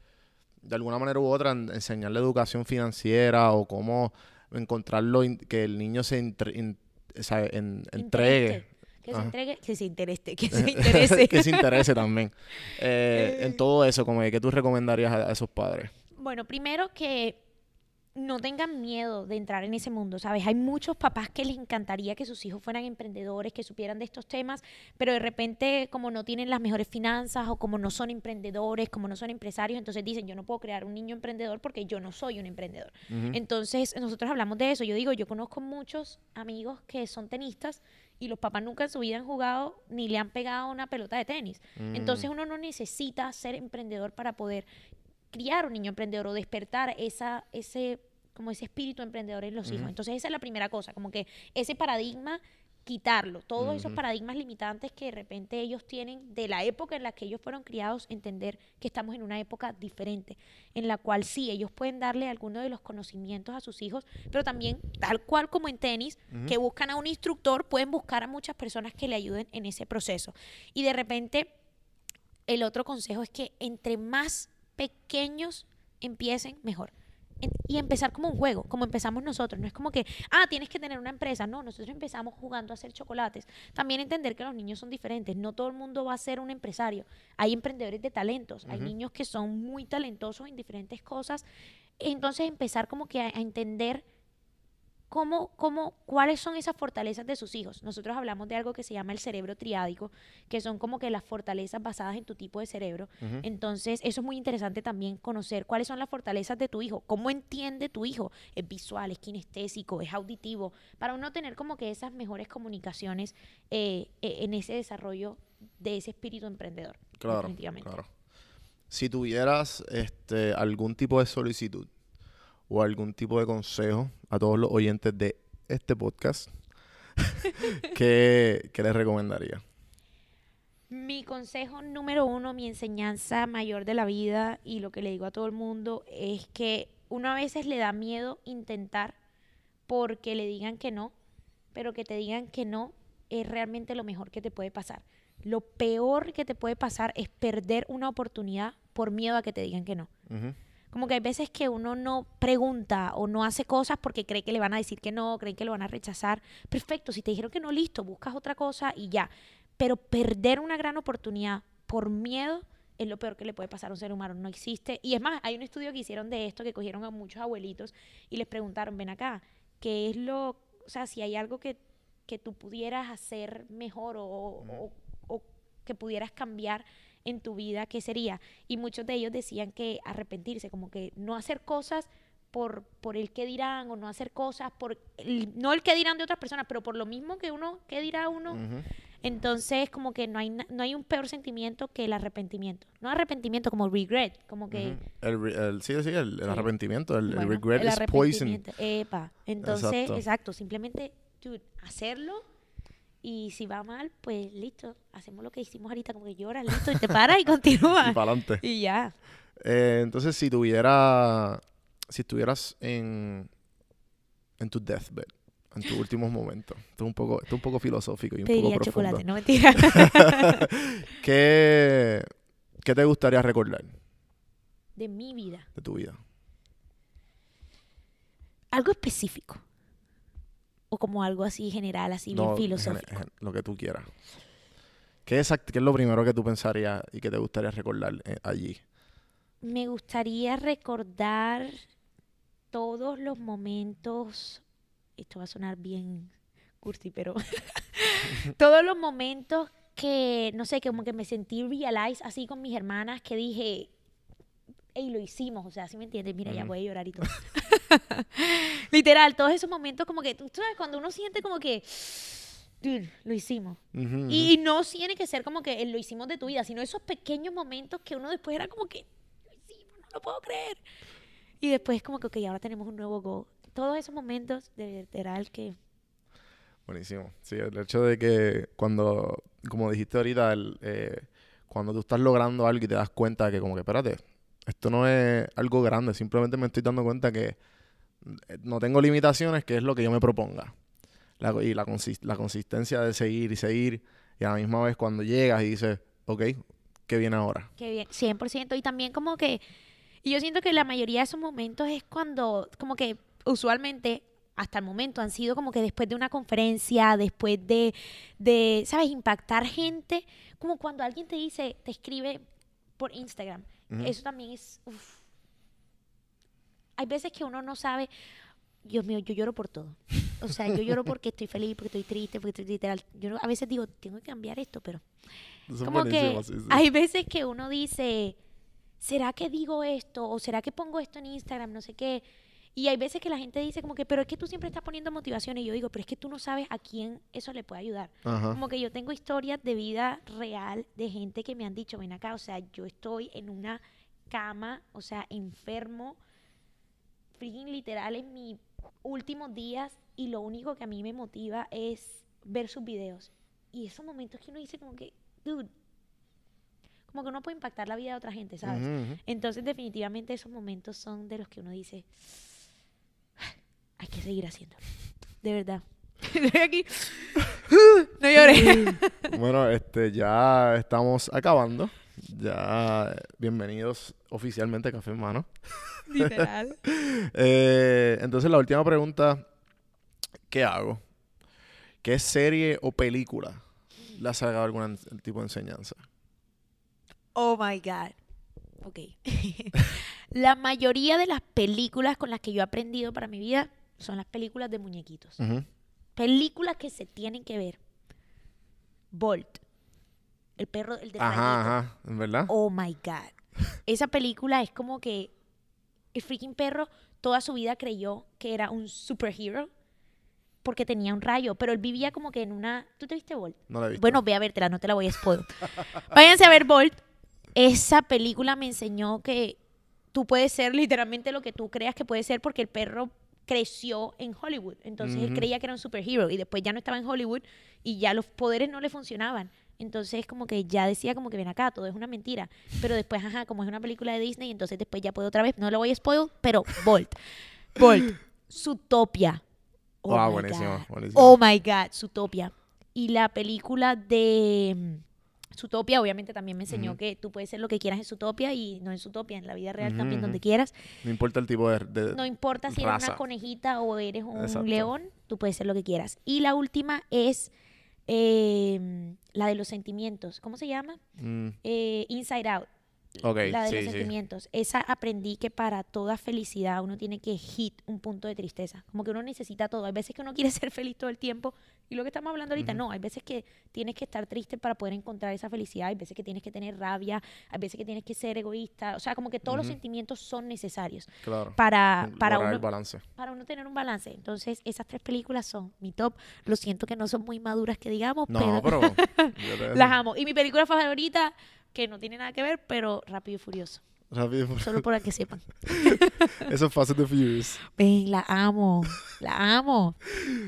de alguna manera u otra, en- enseñarle educación financiera o cómo encontrarlo, in- que el niño se entre- in- o sea, en- entregue? Que se entregue, que se interese, que se interese. que se interese también. Eh, en todo eso, como que, ¿qué tú recomendarías a, a esos padres? Bueno, primero que no tengan miedo de entrar en ese mundo, ¿sabes? Hay muchos papás que les encantaría que sus hijos fueran emprendedores, que supieran de estos temas, pero de repente como no tienen las mejores finanzas o como no son emprendedores, como no son empresarios, entonces dicen, yo no puedo crear un niño emprendedor porque yo no soy un emprendedor. Entonces nosotros hablamos de eso. Yo digo, yo conozco muchos amigos que son tenistas y los papás nunca en su vida han jugado ni le han pegado una pelota de tenis. Entonces uno no necesita ser emprendedor para poder criar un niño emprendedor o despertar esa, ese, como ese espíritu emprendedor en los hijos. Entonces esa es la primera cosa, como que ese paradigma quitarlo, todos esos paradigmas limitantes que de repente ellos tienen de la época en la que ellos fueron criados, entender que estamos en una época diferente, en la cual sí, ellos pueden darle algunos de los conocimientos a sus hijos, pero también, tal cual como en tenis, que buscan a un instructor, pueden buscar a muchas personas que le ayuden en ese proceso. Y de repente, el otro consejo es que entre más pequeños empiecen, mejor. Y empezar como un juego, como empezamos nosotros. No es como que, ah, tienes que tener una empresa. No, nosotros empezamos jugando a hacer chocolates. También entender que los niños son diferentes. No todo el mundo va a ser un empresario. Hay emprendedores de talentos. Hay niños que son muy talentosos en diferentes cosas. Entonces empezar como que a, a entender cómo, cómo, cuáles son esas fortalezas de sus hijos. Nosotros hablamos de algo que se llama el cerebro triádico, que son como que las fortalezas basadas en tu tipo de cerebro. Entonces, eso es muy interesante también conocer cuáles son las fortalezas de tu hijo, cómo entiende tu hijo, es visual, es kinestésico, es auditivo, para uno tener como que esas mejores comunicaciones eh, eh, en ese desarrollo de ese espíritu emprendedor. Claro, definitivamente. claro. Si tuvieras este, algún tipo de solicitud o algún tipo de consejo a todos los oyentes de este podcast, ¿qué, qué les recomendaría? Mi consejo número uno, mi enseñanza mayor de la vida y lo que le digo a todo el mundo es que uno a veces le da miedo intentar porque le digan que no, pero que te digan que no es realmente lo mejor que te puede pasar. Lo peor que te puede pasar es perder una oportunidad por miedo a que te digan que no. Ujú. Como que hay veces que uno no pregunta o no hace cosas porque cree que le van a decir que no, creen que lo van a rechazar. Perfecto, si te dijeron que no, listo, buscas otra cosa y ya. Pero perder una gran oportunidad por miedo es lo peor que le puede pasar a un ser humano. No existe. Y es más, hay un estudio que hicieron de esto, que cogieron a muchos abuelitos y les preguntaron, ven acá, ¿qué es lo, o sea, si hay algo que, que tú pudieras hacer mejor o, o- o que pudieras cambiar en tu vida, ¿qué sería? Y muchos de ellos decían que arrepentirse, como que no hacer cosas por, por el que dirán o no hacer cosas por el- no el que dirán de otras personas, pero por lo mismo que uno, ¿qué dirá uno? Entonces, como que no hay, no hay un peor sentimiento que el arrepentimiento. No arrepentimiento, como regret, como que... El, sí, sí, el, Sí. arrepentimiento. El, bueno, regret is poison. Epa. Entonces, Exacto. exacto. simplemente, dude, hacerlo y si va mal, pues listo. Hacemos lo que hicimos ahorita, como que lloras, listo, y te paras y continúas. Y para adelante. Y ya. Eh, entonces, si tuviera, si estuvieras en, en tu deathbed, en tus últimos momentos, esto es un poco, esto es un poco filosófico y un Pediría poco profundo. chocolate, no mentira. ¿Qué, ¿Qué te gustaría recordar de mi vida. de tu vida? Algo específico. O como algo así general, así bien filosófico. gen- gen- lo que tú quieras. ¿Qué es, qué es lo primero que tú pensarías y que te gustaría recordar eh, allí? Me gustaría recordar todos los momentos. Esto va a sonar bien cursi, pero todos los momentos que, no sé, como que me sentí realize así con mis hermanas que dije, y lo hicimos, o sea, ¿sí me entiendes? Mira, ya Ujú. voy a llorar y todo. Literal, todos esos momentos como que, tú sabes, cuando uno siente como que dude, lo hicimos. Ujú, ujú. Y no tiene que ser como que lo hicimos de tu vida, sino esos pequeños momentos que uno después era como que lo hicimos, no lo puedo creer. Y después es como que, ok, ahora tenemos un nuevo goal. Todos esos momentos de literal que... Buenísimo. Sí, el hecho de que cuando, como dijiste ahorita, el, eh, cuando tú estás logrando algo y te das cuenta que como que, espérate, esto no es algo grande, simplemente me estoy dando cuenta que eh, no tengo limitaciones, que es lo que yo me proponga. La, y la, consis- la consistencia de seguir y seguir, y a la misma vez cuando llegas y dices, ok, ¿qué viene ahora? Que bien, 100%. Y también como que, y yo siento que la mayoría de esos momentos es cuando, como que usualmente hasta el momento han sido como que después de una conferencia, después de, de, ¿sabes? Impactar gente, como cuando alguien te dice, te escribe por Instagram. Eso también es, uf. Hay veces que uno no sabe, Dios mío, yo lloro por todo. O sea, yo lloro porque estoy feliz, porque estoy triste, porque estoy literal. Yo a veces digo, tengo que cambiar esto, pero como que buenísimo, sí, sí. hay veces que uno dice, ¿será que digo esto? ¿O será que pongo esto en Instagram? No sé qué. Y hay veces que la gente dice como que, pero es que tú siempre estás poniendo motivación. Y yo digo, pero es que tú no sabes a quién eso le puede ayudar. Ajá. Como que yo tengo historias de vida real de gente que me han dicho, ven acá, o sea, yo estoy en una cama, o sea, enfermo, freaking literal en mis últimos días y lo único que a mí me motiva es ver sus videos. Y esos momentos que uno dice como que, dude, como que uno puede impactar la vida de otra gente, ¿sabes? Entonces definitivamente esos momentos son de los que uno dice, hay que seguir haciéndolo. De verdad. Estoy aquí. no lloré. Bueno, este, ya estamos acabando. Ya, bienvenidos oficialmente a Café en Mano. Literal. Eh, entonces, la última pregunta, ¿qué hago? ¿Qué serie o película le ha sacado algún tipo de enseñanza? Oh my God. Ok. la mayoría de las películas con las que yo he aprendido para mi vida son las películas de muñequitos. Películas que se tienen que ver. Bolt. El perro, el de. Ajá, ajá, ¿en verdad? Oh my God. Esa película es como que el freaking perro toda su vida creyó que era un superhero porque tenía un rayo, pero él vivía como que en una... ¿Tú te viste Bolt? No la visto. Bueno, ve a vértela, no te la voy a spoil. Váyanse a ver Bolt. Esa película me enseñó que tú puedes ser literalmente lo que tú creas que puedes ser porque el perro creció en Hollywood. Entonces él creía que era un superhero y después ya no estaba en Hollywood y ya los poderes no le funcionaban. Entonces como que ya decía como que ven acá, todo es una mentira. Pero después, ajá, como es una película de Disney, entonces después ya puede otra vez. No lo voy a spoil, pero Bolt. Bolt. Zootopia. Oh Ah, my buenísimo, God. buenísimo. Oh my God, Zootopia. Y la película de mm, Zootopia, obviamente también me enseñó que tú puedes ser lo que quieras en Zootopia y no en Zootopia, en la vida real también, donde quieras. No importa el tipo de... de- No importa si eres una conejita o eres un Exacto. león, tú puedes ser lo que quieras. Y la última es eh, la de los sentimientos. ¿Cómo se llama? Mm, Eh, Inside Out. La de sí, los sí. sentimientos. Esa aprendí que para toda felicidad uno tiene que hit un punto de tristeza. Como que uno necesita todo. Hay veces que uno quiere ser feliz todo el tiempo. Y lo que estamos hablando ahorita, no. Hay veces que tienes que estar triste para poder encontrar esa felicidad. Hay veces que tienes que tener rabia. Hay veces que tienes que ser egoísta. O sea, como que todos los sentimientos son necesarios Claro. para, para, uno, balance. para uno tener un balance. Entonces, esas tres películas son mi top. Lo siento que no son muy maduras, que digamos, No, pero, las amo. Y mi película favorita, que no tiene nada que ver, pero Rápido y Furioso. Rápido. Solo para que sepan. Eso es Fast and the Furious. Ven, la amo. La amo.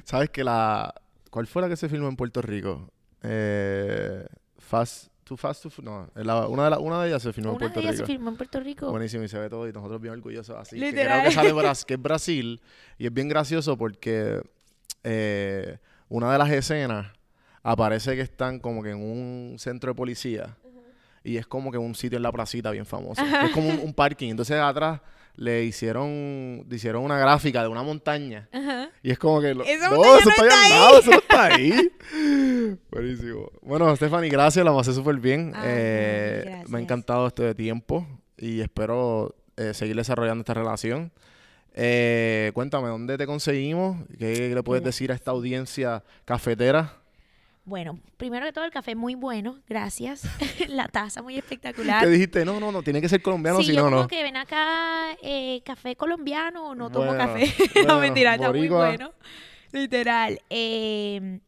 ¿Sabes que la... ¿Cuál fue la que se filmó en Puerto Rico? Eh, Fast... Too Fast, Too No, la- una, de la- una de ellas se filmó en Una de Puerto ellas se Rico. filmó en Puerto Rico. Buenísimo y se ve todo y nosotros bien orgullosos así. que Literal. creo que sale que es Brasil y es bien gracioso porque eh, una de las escenas aparece que están como que en un centro de policía y es como que un sitio en la placita bien famoso. Es como un, un parking. Entonces atrás le hicieron, le hicieron una gráfica de una montaña Ajá. y es como que... lo- Esa no, montaña eso no está ahí está al ahí. lado, eso no está ahí. Buenísimo. Bueno, Stephanie, gracias, la pasé súper bien. Ay, Eh, me ha encantado este tiempo y espero eh, seguir desarrollando esta relación. Eh, cuéntame, ¿dónde te conseguimos? ¿Qué le puedes decir a esta audiencia cafetera? Bueno, primero que todo, el café muy bueno. Gracias. la taza muy espectacular. ¿Qué dijiste? No, no, no, tiene que ser colombiano, sí, si no, como no. que ven acá eh, café colombiano o no tomo Bueno, café. bueno, no, mentira, está muy bueno. Literal. Eh,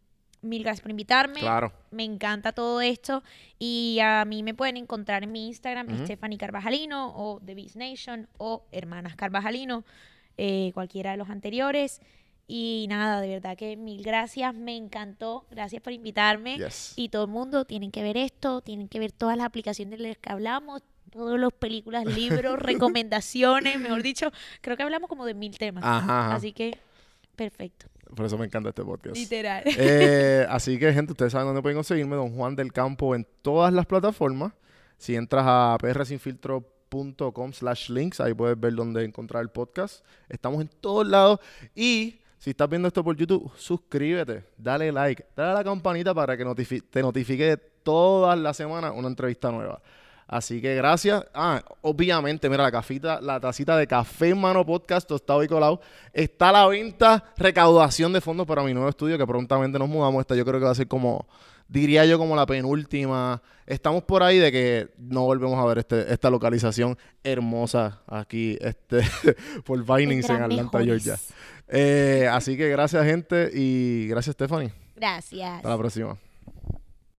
mil gracias por invitarme. Claro. Me encanta todo esto. Y a mí me pueden encontrar en mi Instagram. Stephanie Carvajalino, o The Beast Nation, o Hermanas Carvajalino, eh, cualquiera de los anteriores. Y nada, de verdad que mil gracias, me encantó. Gracias por invitarme. Yes. Y todo el mundo tienen que ver esto, tienen que ver todas las aplicaciones de las que hablamos, todas las películas, libros, recomendaciones, mejor dicho, creo que hablamos como de mil temas. Ajá, ajá. Así que, perfecto. Por eso me encanta este podcast. Literal. Eh, así que, gente, ustedes saben dónde pueden conseguirme. Don Juan del Campo en todas las plataformas. Si entras a prsinfiltro.com slash links, ahí puedes ver dónde encontrar el podcast. Estamos en todos lados. Y si estás viendo esto por YouTube, suscríbete, dale like, dale a la campanita para que te notifique todas las semanas una entrevista nueva. Así que gracias. Ah, obviamente, mira, la cafita, la tacita de café en mano podcast tostado y colado está a la venta. Recaudación de fondos para mi nuevo estudio que prontamente nos mudamos. Esta yo creo que va a ser como, diría yo, como la penúltima. Estamos por ahí de que no volvemos a ver este, esta localización hermosa aquí este, por Vinings en Atlanta, mejores. Georgia. Eh, así que gracias, gente, y gracias, Stephanie. Gracias. Hasta la próxima.